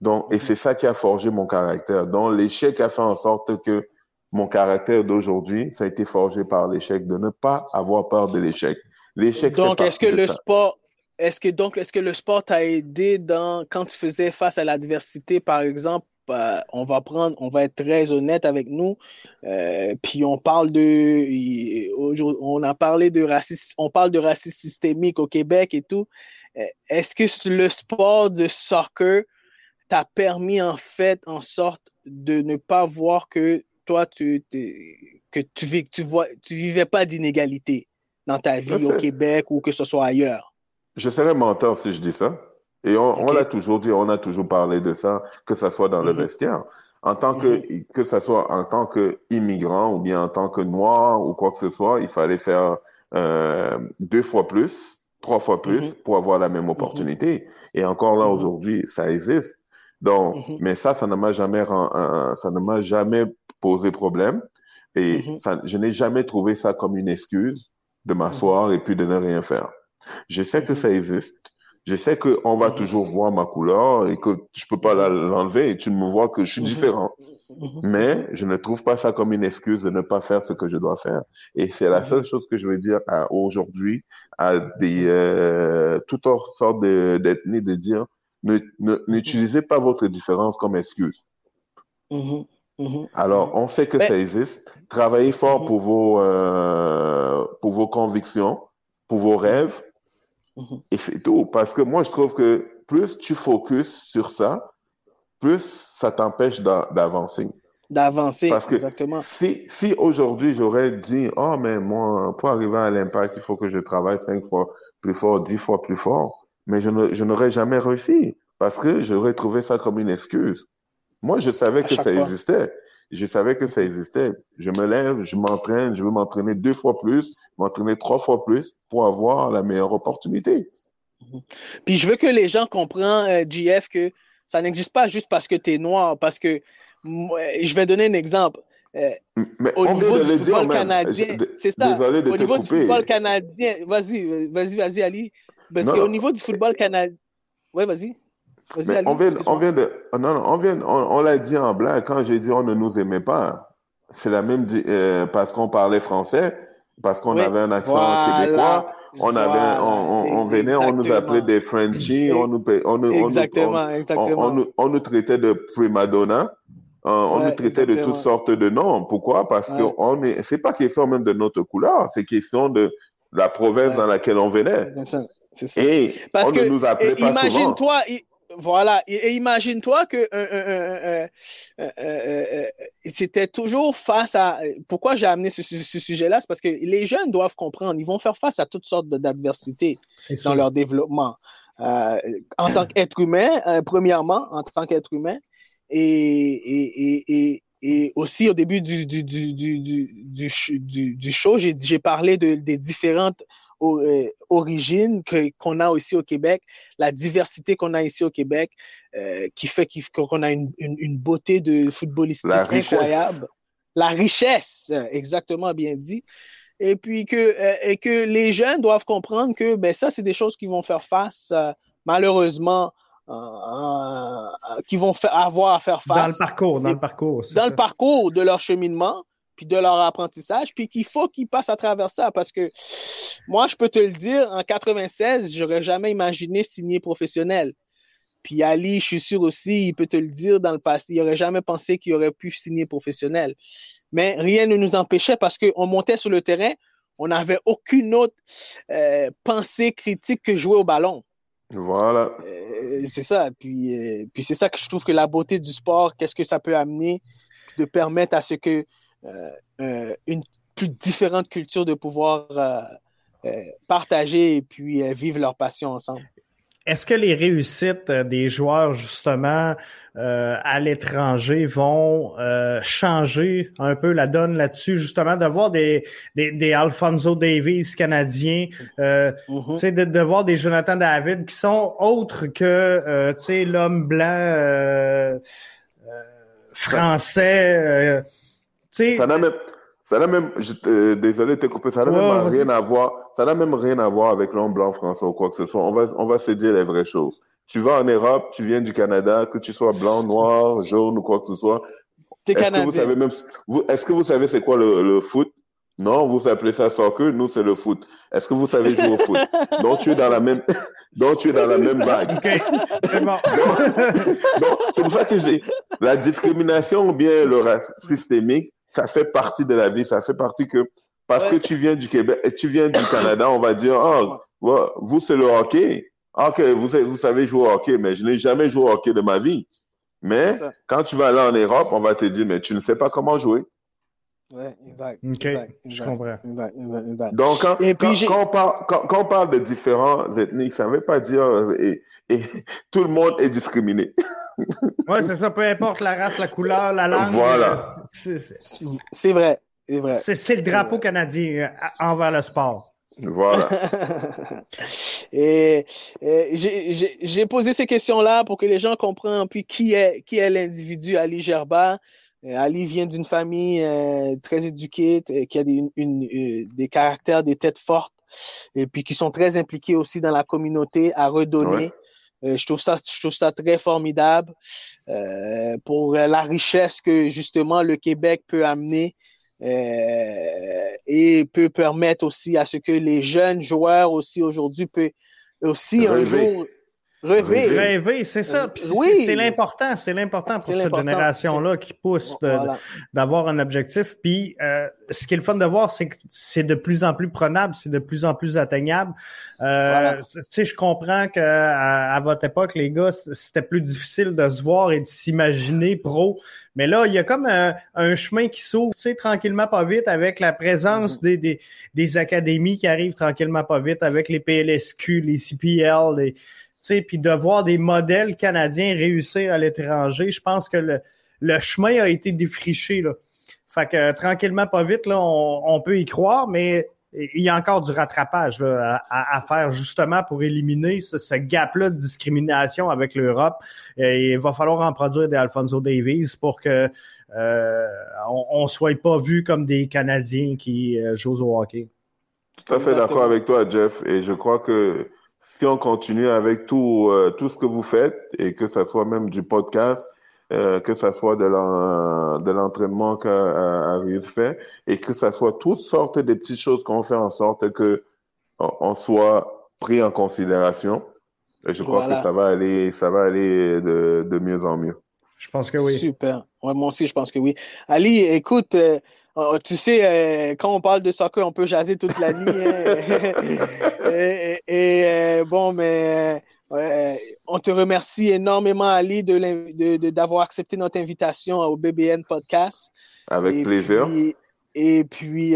S3: Donc, et c'est ça qui a forgé mon caractère. Donc, l'échec a fait en sorte que mon caractère d'aujourd'hui, ça a été forgé par l'échec, de ne pas avoir peur de l'échec. L'échec.
S2: Donc, est-ce que le sport, est-ce que donc, est-ce que le sport t'a aidé dans quand tu faisais face à l'adversité, par exemple, euh, on va prendre, on va être très honnête avec nous. Euh, puis on parle de, on a parlé de racisme, on parle de racisme systémique au Québec et tout. Euh, est-ce que le sport de soccer t'a permis en fait en sorte de ne pas voir que toi tu que tu tu vois tu vivais pas d'inégalité dans ta vie au Québec ou que ce soit ailleurs?
S3: Je serais menteur si je dis ça. Et on, l'a toujours dit, on a toujours parlé de ça, que ce soit dans le mhm. vestiaire. En tant que, mhm. que ce soit en tant qu'immigrant ou bien en tant que noir ou quoi que ce soit, il fallait faire euh, deux fois plus, trois fois plus mhm. pour avoir la même opportunité. Et encore là, aujourd'hui, ça existe. Donc, mais ça, ça ne m'a jamais, ça ne m'a jamais posé problème. Et ça, je n'ai jamais trouvé ça comme une excuse de m'asseoir et puis de ne rien faire. Je sais que ça existe. Je sais qu'on va toujours voir ma couleur et que je peux pas l'enlever et tu me vois que je suis différent. Mais je ne trouve pas ça comme une excuse de ne pas faire ce que je dois faire. Et c'est la seule chose que je veux dire aujourd'hui à des euh, toutes sortes d'ethnies de, dire n'utilisez pas votre différence comme excuse. Alors, on sait que ça existe. Travaillez fort pour vos euh, pour vos convictions, pour vos rêves Mhm. Et c'est tout. Parce que moi, je trouve que plus tu focuses sur ça, plus ça t'empêche d'avancer.
S2: D'avancer,
S3: Parce que exactement. Si, si aujourd'hui j'aurais dit, oh, mais moi, pour arriver à l'impact, il faut que je travaille cinq fois plus fort, dix fois plus fort, mais je n'aurais jamais réussi parce que j'aurais trouvé ça comme une excuse. Moi, je savais que ça existait. Je savais que ça existait. Je me lève, je m'entraîne, je veux m'entraîner deux fois plus, m'entraîner trois fois plus pour avoir la meilleure opportunité.
S2: Puis je veux que les gens comprennent, euh, GF, que ça n'existe pas juste parce que tu es noir, parce que je vais donner un exemple. Euh,
S3: mais au niveau du football canadien,
S2: c'est ça. Désolé de au niveau du football canadien, vas-y, vas-y, vas-y, Ali. Parce qu'au niveau du football canadien, ouais, vas-y
S3: on vient, on vient de, non, non, on vient, on, l'a dit en blague quand j'ai dit on ne nous aimait pas. C'est la même, euh, parce qu'on parlait français, parce qu'on avait un accent québécois. On avait, on, venait, on nous appelait des Frenchies, on nous, on, on, exactement, exactement. on, nous traitait de prima donna. Euh, on nous traitait de toutes sortes de noms. Pourquoi? Parce que on est, c'est pas question même de notre couleur, c'est question de la province dans laquelle on venait. C'est ça. Et
S2: Parce on que, ne nous appelait pas Imagine-toi, voilà. Et, imagine-toi que euh, euh, euh, c'était toujours face à. Pourquoi j'ai amené ce, sujet-là? C'est parce que les jeunes doivent comprendre. Ils vont faire face à toutes sortes d'adversités dans leur développement. en tant qu'être humain, premièrement, en tant qu'être humain, et, et, aussi au début du, du, du, du, du show, j'ai parlé de, des différentes euh, origine qu'on a aussi au Québec, la diversité qu'on a ici au Québec, euh, qui fait qu'on a une, une, beauté de footballistique incroyable. La richesse, exactement bien dit. Et puis que, euh, et que les jeunes doivent comprendre que ben, ça, c'est des choses qui vont faire face, malheureusement, qui vont faire, avoir à faire face.
S1: Dans le parcours, dans le parcours.
S2: Dans le parcours de leur cheminement puis de leur apprentissage, puis qu'il faut qu'ils passent à travers ça. Parce que moi, je peux te le dire, en 96, j'aurais jamais imaginé signer professionnel. Puis Ali, je suis sûr aussi, il peut te le dire dans le passé, il n'aurait jamais pensé qu'il aurait pu signer professionnel. Mais rien ne nous empêchait parce qu'on montait sur le terrain, on n'avait aucune autre euh, pensée critique que jouer au ballon.
S3: Voilà.
S2: Euh, c'est ça. Puis, euh, puis c'est ça que je trouve que la beauté du sport, qu'est-ce que ça peut amener, de permettre à ce que une plus différente culture de pouvoir euh, partager et puis vivre leur passion ensemble.
S1: est-ce que les réussites des joueurs justement à l'étranger vont changer un peu la donne là-dessus, justement, de voir des, des, des Alfonso Davies canadiens, mm-hmm. de, de voir des Jonathan David qui sont autres que l'homme blanc français.
S3: Ça n'a même, ça n'a même, je, désolé de te couper, ça n'a même rien à voir, ça n'a même rien à voir avec l'homme blanc français ou quoi que ce soit. On va, on va se dire les vraies choses. Tu vas en Europe, tu viens du Canada, que tu sois blanc, noir, jaune ou quoi que ce soit. Est-ce que vous savez même, est-ce que vous savez c'est quoi le, le foot? Non, vous appelez ça soccer, nous c'est le foot. Est-ce que vous savez jouer au foot? Donc tu es dans la même, donc tu es dans la même vague.
S1: Ok, c'est bon.
S3: c'est pour ça que j'ai la discrimination ou bien le racisme systémique, ça fait partie de la vie, ça fait partie que parce que tu viens du Québec, et tu viens du Canada, on va dire, oh, vous c'est le hockey. Ah, ok, vous, vous savez jouer au hockey, mais je n'ai jamais joué au hockey de ma vie. Mais quand tu vas aller en Europe, on va te dire, mais tu ne sais pas comment jouer.
S2: Oui, exact.
S1: OK, je comprends.
S3: Donc, quand, quand, on parle, quand, on parle, de différents ethnies, ça ne veut pas dire euh, et, et tout le monde est discriminé.
S1: oui, c'est ça, peu importe la race, la couleur, la langue.
S3: Voilà.
S2: C'est vrai, c'est vrai.
S1: C'est le drapeau canadien euh, envers le sport.
S3: Voilà.
S2: et, et j'ai posé ces questions-là pour que les gens comprennent puis qui est qui est l'individu Ali Gerba, euh, Ali vient d'une famille euh, très éduquée, qui a des, une, des caractères, des têtes fortes, et puis qui sont très impliqués aussi dans la communauté à redonner. Je trouve ça, je trouve ça très formidable pour la richesse que justement le Québec peut amener et peut permettre aussi à ce que les jeunes joueurs aussi aujourd'hui peuvent aussi un jour
S1: Rêver. Rêver, c'est ça. Euh, oui. C'est l'important, c'est l'important pour cette génération-là qui pousse d'avoir un objectif. Puis, euh, ce qui est le fun de voir, c'est que c'est de plus en plus prenable, c'est de plus en plus atteignable. Euh, Tu sais, je comprends que à, votre époque, les gars, c'était plus difficile de se voir et de s'imaginer pro. Mais là, il y a comme un, chemin qui s'ouvre, tu sais, tranquillement pas vite, avec la présence mm-hmm. des, des, des académies qui arrivent tranquillement pas vite, avec les PLSQ, les CPL, les puis de voir des modèles canadiens réussir à l'étranger, je pense que le, chemin a été défriché. Fait que tranquillement, pas vite, on, peut y croire, mais il y a encore du rattrapage à, faire justement pour éliminer ce, gap-là de discrimination avec l'Europe. Il va falloir en produire des Alfonso Davies pour que euh, on, ne soit pas vu comme des Canadiens qui euh, jouent au hockey.
S3: Tout à fait d'accord avec toi, Jeff. Et je crois que si on continue avec tout, euh, tout ce que vous faites, et que ce soit même du podcast, euh, que ce soit de l'entraînement qu'Arius fait, et que ce soit toutes sortes de petites choses qu'on fait en sorte que on, soit pris en considération. Je crois que ça va aller, ça va aller de, de mieux en mieux.
S1: Je pense que oui.
S2: Super. moi aussi, je pense que oui. Ali, écoute, euh, Oh, tu sais, euh, quand on parle de soccer, on peut jaser toute la nuit. Hein. et, euh, bon, mais euh, on te remercie énormément, Ali, de, d'avoir accepté notre invitation au BBN Podcast.
S3: Avec plaisir.
S2: et puis,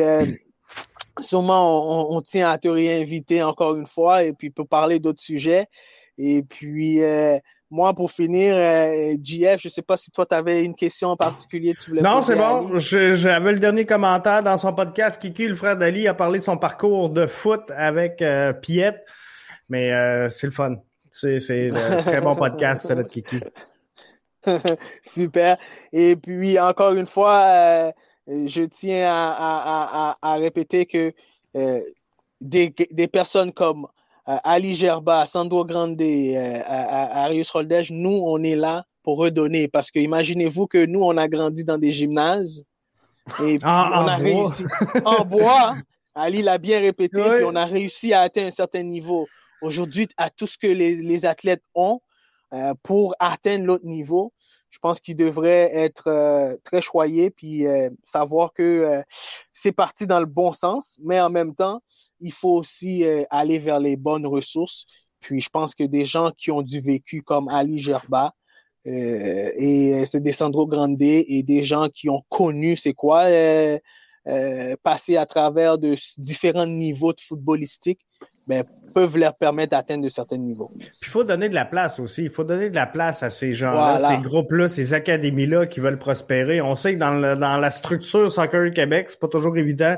S2: sûrement, on, on, tient à te réinviter encore une fois et puis pour parler d'autres sujets. Et puis, moi, pour finir, euh, JF, je ne sais pas si toi, tu avais une question en particulier. Tu voulais
S1: non, c'est bon. J'avais le dernier commentaire dans son podcast. Kiki, le frère d'Ali, a parlé de son parcours de foot avec euh, Piette. Mais euh, c'est le fun. C'est un très bon podcast, celui de Kiki.
S2: Super. Et puis, encore une fois, je tiens à, à, à répéter que des, des personnes comme Ali Gerba, Sandro Grande, euh, Arius Roldej, nous, on est là pour redonner. Parce que imaginez-vous que nous, on a grandi dans des gymnases et
S1: ah,
S2: on
S1: a
S2: réussi en bois. Ali l'a bien répété, puis on a réussi à atteindre un certain niveau. Aujourd'hui, à tout ce que les, athlètes ont euh, pour atteindre l'autre niveau, je pense qu'ils devraient être euh, très choyés puis savoir que c'est parti dans le bon sens, mais en même temps, il faut aussi euh, aller vers les bonnes ressources. Puis je pense que des gens qui ont du vécu comme Ali Gerba euh, et euh, c'est des Sandro Grande et des gens qui ont connu c'est quoi passer à travers de différents niveaux de footballistique, ben, peuvent leur permettre d'atteindre de certains niveaux.
S1: Puis il faut donner de la place aussi. Il faut donner de la place à ces gens-là, ces groupes-là, ces académies-là qui veulent prospérer. On sait que dans, dans la structure Soccer Québec, c'est pas toujours évident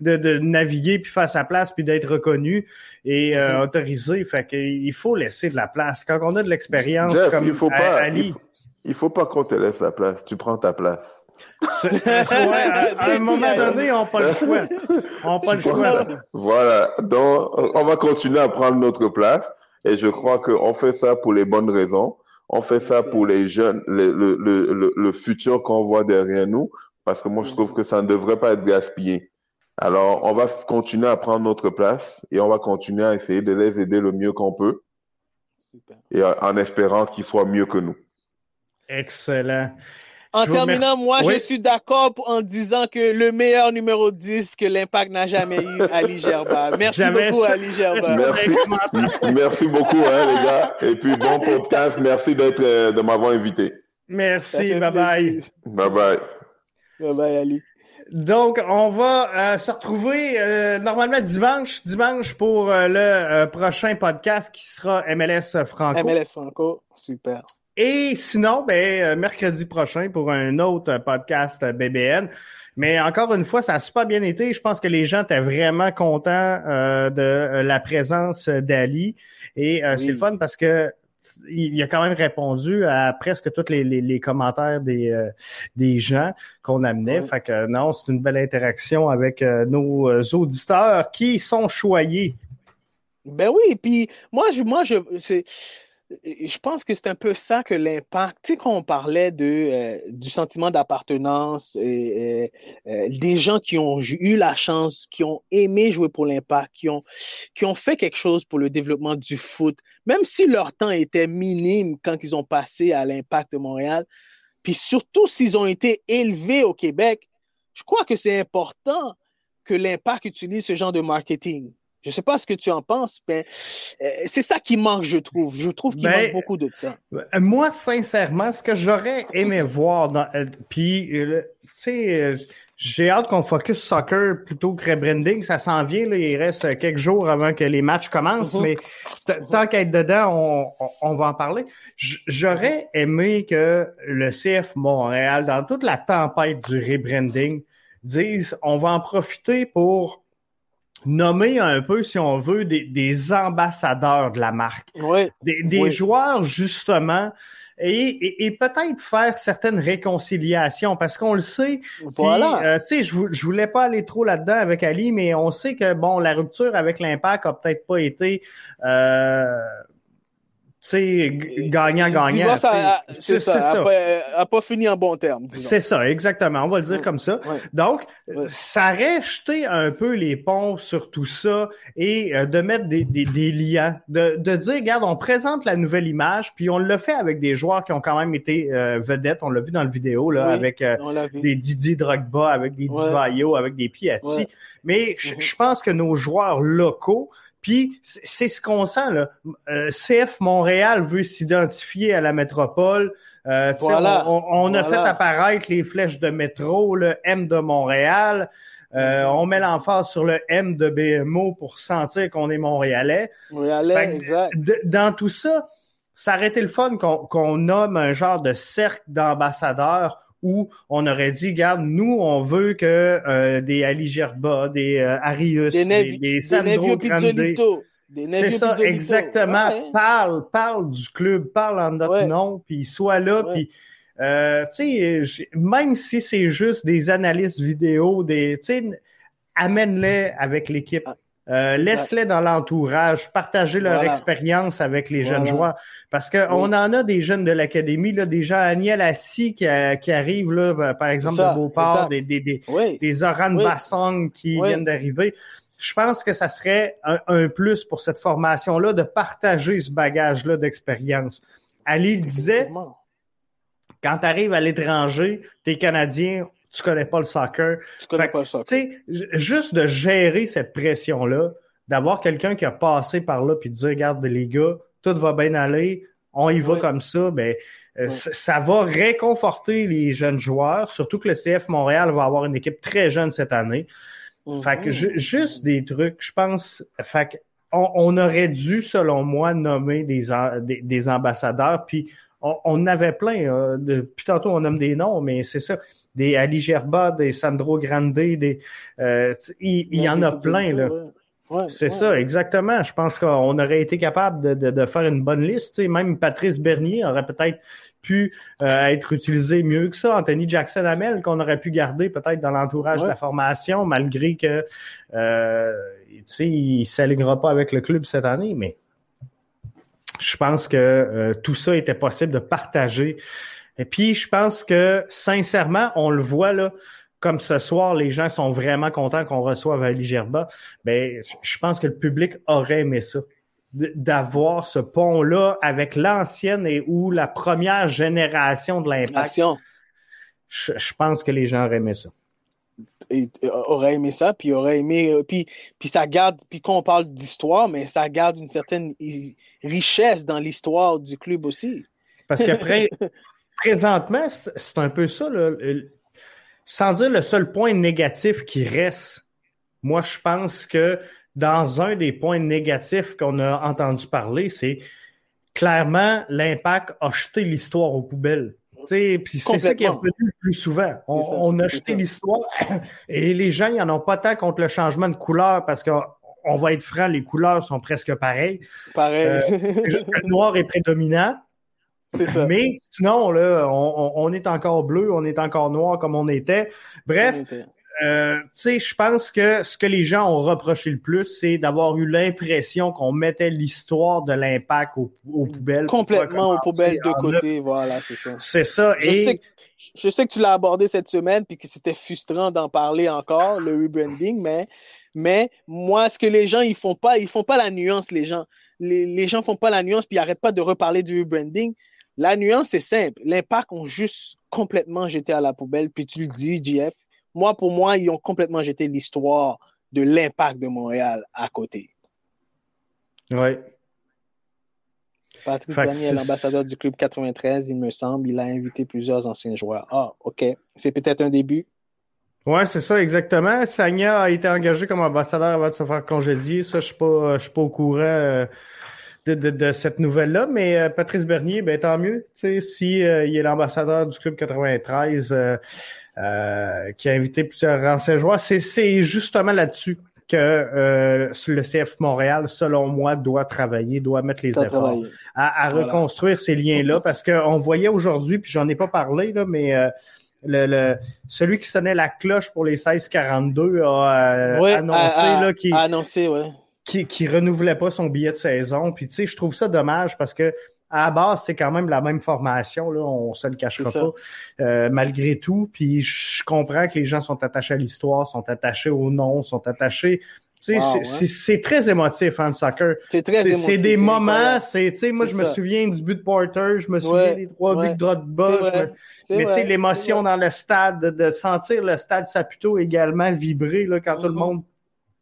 S1: de, de, naviguer puis faire sa place puis d'être reconnu et euh, mm-hmm. autorisé. Fait qu'il faut laisser de la place. Quand on a de l'expérience comme
S3: il faut pas, Ali, il faut, pas qu'on te laisse la place. Tu prends ta place.
S1: à, un moment donné, on n'a pas le choix. On pas le choix.
S3: Voilà. Donc, on va continuer à prendre notre place. Et je crois qu'on fait ça pour les bonnes raisons. On fait ça pour les jeunes, le, le, le, le futur qu'on voit derrière nous. Parce que moi, je trouve que ça ne devrait pas être gaspillé. Alors, on va continuer à prendre notre place et on va continuer à essayer de les aider le mieux qu'on peut. Super. Et en espérant qu'ils soient mieux que nous.
S1: Excellent.
S2: En terminant, moi, je suis d'accord en disant que le meilleur numéro 10 que l'Impact n'a jamais eu, Ali Gerba. Merci beaucoup, Ali Gerba.
S3: Merci, merci beaucoup, hein, les gars. Et puis, bon podcast. Merci d'être, euh, de m'avoir invité.
S1: Merci. Bye bye.
S3: Bye bye.
S2: Bye bye, Ali.
S1: Donc, on va euh, se retrouver euh, normalement dimanche, dimanche pour le prochain podcast qui sera MLS Franco.
S2: MLS Franco, super.
S1: Et sinon, ben, euh, mercredi prochain pour un autre podcast BBN. Mais encore une fois, ça a super bien été. Je pense que les gens étaient vraiment contents euh, de euh, la présence d'Ali. Et c'est le fun parce que il a quand même répondu à presque tous les, les, commentaires des, des gens qu'on amenait. Fait que non, c'est une belle interaction avec nos auditeurs qui sont choyés.
S2: Ben oui, puis moi, je, moi, je, c'est, je pense que c'est un peu ça que l'impact, tu sais, quand on parlait euh, du sentiment d'appartenance, et, euh, des gens qui ont eu la chance, qui ont aimé jouer pour l'impact, qui ont, qui ont fait quelque chose pour le développement du foot, même si leur temps était minime quand ils ont passé à l'impact de Montréal, puis surtout s'ils ont été élevés au Québec, je crois que c'est important que l'impact utilise ce genre de marketing. Je ne sais pas ce que tu en penses, mais euh, c'est ça qui manque, je trouve. Je trouve qu'il manque ben, beaucoup de ça.
S1: Euh, moi, sincèrement, ce que j'aurais aimé voir, dans, euh, puis, tu sais, j'ai hâte qu'on focus soccer plutôt que rebranding. Ça s'en vient, là, il reste quelques jours avant que les matchs commencent, mhm. mais tant qu'à être dedans, on, va en parler. J'aurais aimé que le CF Montréal, dans toute la tempête du rebranding, dise on va en profiter pour nommer un peu, si on veut, des, ambassadeurs de la marque. Des, joueurs, justement, et, peut-être faire certaines réconciliations, parce qu'on le sait. Voilà. Euh, tu sais, je, je voulais pas aller trop là-dedans avec Ali, mais on sait que, bon, la rupture avec l'impact a peut-être pas été... Euh, sais, gagnant-gagnant.
S2: C'est ça, elle n'a pas, fini en bon terme.
S1: C'est ça, exactement. On va le dire comme ça. Donc, ça aurait jeté un peu les ponts sur tout ça et euh, de mettre des, des, des liens, de, de, dire, regarde, on présente la nouvelle image, puis on le fait avec des joueurs qui ont quand même été euh, vedettes. On l'a vu dans le vidéo, là, avec euh, des Didier Drogba, avec des Divayo, avec des Piatti. Mais mm-hmm. je pense que nos joueurs locaux, puis c'est ce qu'on sent là. Euh, CF Montréal veut s'identifier à la métropole. Euh, on, a fait apparaître les flèches de métro, le M de Montréal. Euh, on met l'emphase sur le M de BMO pour sentir qu'on est montréalais.
S2: Montréalais, exact.
S1: dans tout ça, ça aurait été le fun qu'on nomme un genre de cercle d'ambassadeurs où on aurait dit, regarde, nous, on veut que euh, des Ali Gerba, des euh, Arius, des, des, des Sandro c'est ça, exactement. Parle, parle du club, parle en notre nom, puis soit là, puis euh, tu sais, même si c'est juste des analystes vidéo, des, tu sais, amène-les avec l'équipe. Euh, laisse-les dans l'entourage, partager leur expérience avec les jeunes joueurs. Parce qu'on on en a des jeunes de l'académie, là, des gens, Aniel Assis qui, euh, qui arrivent, là, euh, par exemple, de Beauport, des, des, des, des Oran Bassong qui viennent d'arriver. Je pense que ça serait un, plus pour cette formation-là de partager ce bagage-là d'expérience. Ali disait, quand tu arrives à l'étranger, t'es Canadien, tu connais pas le soccer.
S2: Tu connais pas le soccer.
S1: Juste de gérer cette pression-là, d'avoir quelqu'un qui a passé par là puis de dire, regarde les gars, tout va bien aller, on y va comme ça, ben, euh, ça va réconforter les jeunes joueurs, surtout que le CF Montréal va avoir une équipe très jeune cette année. Fait que mm-hmm. juste des trucs, je pense, fait on, aurait dû, selon moi, nommer des, des, ambassadeurs. Puis on, on avait plein. Euh, depuis tantôt, on nomme des noms, mais c'est ça. Des Ali Gerba, des Sandro Grande, des. Euh, il, y en a plein, là. c'est ça, exactement. Je pense qu'on aurait été capable de, de, faire une bonne liste. même Patrice Bernier aurait peut-être pu euh, être utilisé mieux que ça. Anthony Jackson Hamel, qu'on aurait pu garder peut-être dans l'entourage de la formation, malgré que euh, il ne s'alignera pas avec le club cette année, mais je pense que euh, tout ça était possible de partager. Et puis, je pense que, sincèrement, on le voit là, comme ce soir, les gens sont vraiment contents qu'on reçoive Ali Gerba. Ben, je pense que le public aurait aimé ça d'avoir ce pont-là avec l'ancienne et ou la première génération de l'impact. Je, je, pense que les gens auraient aimé ça.
S2: Et, aurait aimé ça, puis aurait aimé, euh, puis, puis ça garde, puis quand on parle d'histoire, mais ça garde une certaine richesse dans l'histoire du club aussi.
S1: Parce qu'après, présentement, c'est un peu ça, sans dire le seul point négatif qui reste. Moi, je pense que dans un des points négatifs qu'on a entendu parler, c'est clairement l'impact a jeté l'histoire aux poubelles. Puis c'est ça qui est revenu le plus souvent. On, a jeté l'histoire et les gens, ils n'en ont pas tant contre le changement de couleur parce qu'on va être franc, les couleurs sont presque pareilles.
S2: Pareil. Euh,
S1: le noir est prédominant. Ça. Mais sinon, là, on, est encore bleu, on est encore noir comme on était. Bref, euh, tu sais, je pense que ce que les gens ont reproché le plus, c'est d'avoir eu l'impression qu'on mettait l'histoire de l'impact aux, poubelles.
S2: Complètement aux poubelles de côté, voilà, c'est ça.
S1: C'est ça.
S2: Je, sais que, je sais que tu l'as abordé cette semaine, puis que c'était frustrant d'en parler encore, le rebranding, mais, mais moi, ce que les gens, ils font pas, ils font pas la nuance, les gens. Les, les gens font pas la nuance, puis ils arrêtent pas de reparler du rebranding. La nuance, c'est simple. L'impact ont juste complètement jeté à la poubelle, puis tu le dis, JF, moi, pour moi, ils ont complètement jeté l'histoire de l'impact de Montréal à côté.
S1: Oui.
S2: Patrick est l'ambassadeur du Club 93, il me semble. Il a invité plusieurs anciens joueurs. Ah, OK. C'est peut-être un début?
S1: Oui, c'est ça, exactement. Sagna a été engagé comme ambassadeur avant de se faire congédier. Ça, je ne suis, pas au courant euh, de, cette nouvelle-là. Mais euh, Patrice Bernier, ben, tant mieux. Si euh, il est l'ambassadeur du Club 93, euh, qui a invité plusieurs anciens joueurs. C'est justement là-dessus que euh, le CF Montréal, selon moi, doit travailler, doit mettre les efforts à, reconstruire ces liens-là, parce qu'on voyait aujourd'hui, puis j'en ai pas parlé, là, mais euh, le, celui qui sonnait la cloche pour les 16-42 a annoncé là,
S2: qui, annoncé, ouais.
S1: Qui, qui renouvelait pas son billet de saison. Puis tu sais, je trouve ça dommage parce que à la base, c'est quand même la même formation, là, on se le cachera pas, euh, malgré tout. Puis je comprends que les gens sont attachés à l'histoire, sont attachés au nom, sont attachés. Tu sais, c'est très émotif, hein, le soccer.
S2: C'est très émotif.
S1: C'est des moments, c'est, tu sais, moi, je me souviens du but de Porter, je me souviens des trois buts de Drogba, mais tu sais, l'émotion dans le stade, de, sentir le stade Saputo également vibrer, là, quand tout le mm-hmm. monde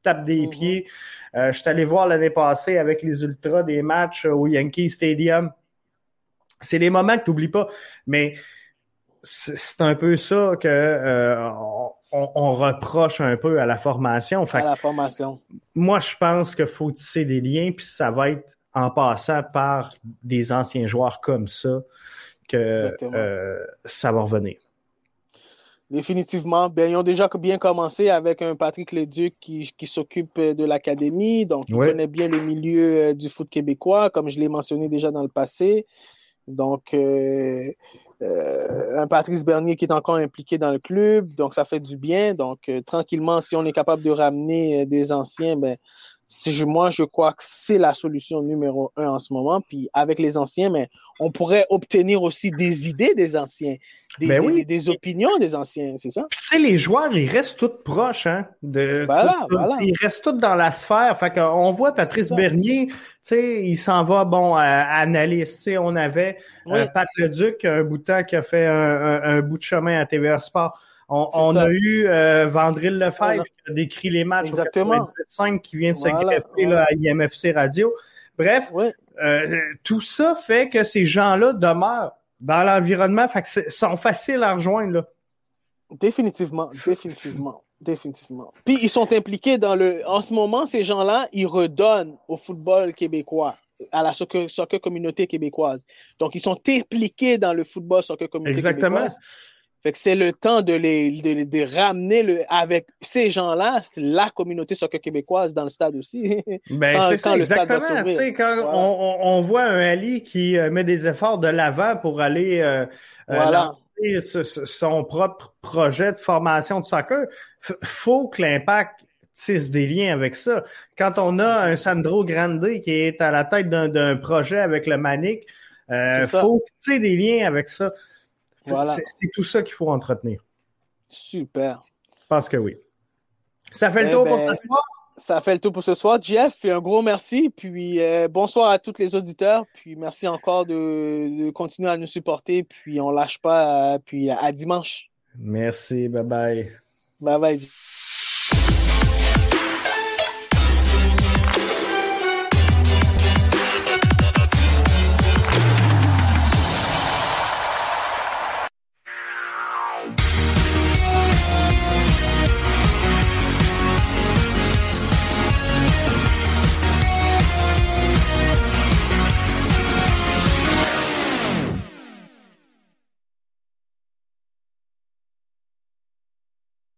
S1: tape des mm-hmm. pieds. Euh, je suis allé voir l'année passée avec les Ultras des matchs au Yankee Stadium. C'est des moments que tu n'oublies pas, mais c'est un peu ça que euh, on, reproche un peu à la formation.
S2: à la formation.
S1: Moi, je pense qu'il faut tisser des liens, puis ça va être en passant par des anciens joueurs comme ça que euh, ça va revenir.
S2: Définitivement. Ben, ils ont déjà bien commencé avec un Patrick Leduc qui, qui s'occupe de l'académie, donc il connaît bien le milieu euh, du foot québécois, comme je l'ai mentionné déjà dans le passé. Donc, euh, euh, un Patrice Bernier qui est encore impliqué dans le club, donc ça fait du bien. Donc, tranquillement, si on est capable de ramener des anciens, ben, je, moi, je crois que c'est la solution numéro un en ce moment. Puis avec les anciens, mais on pourrait obtenir aussi des idées des anciens, des, ben des, opinions des anciens, c'est ça?
S1: Tu sais, les joueurs, ils restent tous proches, hein? De, voilà, voilà. Ils restent tous dans la sphère. Fait qu'on voit Patrice Bernier, tu sais, il s'en va, bon, analyste. Tu sais, on avait euh, Pat Leduc, un bout de temps, qui a fait un, un bout de chemin à TVA Sport. On, a eu euh, Vandril Lefebvre qui a décrit les matchs
S2: Exactement.
S1: au 5 qui vient de se greffer à IMFC Radio. Bref, euh, tout ça fait que ces gens-là demeurent dans l'environnement, fait que sont faciles à rejoindre. Là.
S2: Définitivement, définitivement. Définitivement. Puis ils sont impliqués dans le. En ce moment, ces gens-là, ils redonnent au football québécois, à la soccer, communauté québécoise. Donc ils sont impliqués dans le football soccer communauté
S1: Exactement.
S2: québécoise. Fait que c'est le temps de les de, ramener le, avec ces gens-là, la communauté soccer québécoise dans le stade aussi.
S1: Ben, c'est ça, exactement. quand on, on, voit un Ali qui euh, met des efforts de l'avant pour aller euh, euh voilà son propre projet de formation de soccer, faut que l'impact tisse des liens avec ça. Quand on a un Sandro Grande qui est à la tête d'un projet avec le Manic, euh, faut tisser des liens avec ça. C'est tout ça qu'il faut entretenir.
S2: Super.
S1: Parce que oui. Ça fait le eh tour pour
S2: ben,
S1: ce soir.
S2: Ça fait le tour pour ce soir, Jeff. Un gros merci. Puis euh, bonsoir à tous les auditeurs. Puis merci encore de, continuer à nous supporter. Puis on lâche pas. Euh, puis à dimanche.
S1: Merci. Bye bye.
S2: Bye bye.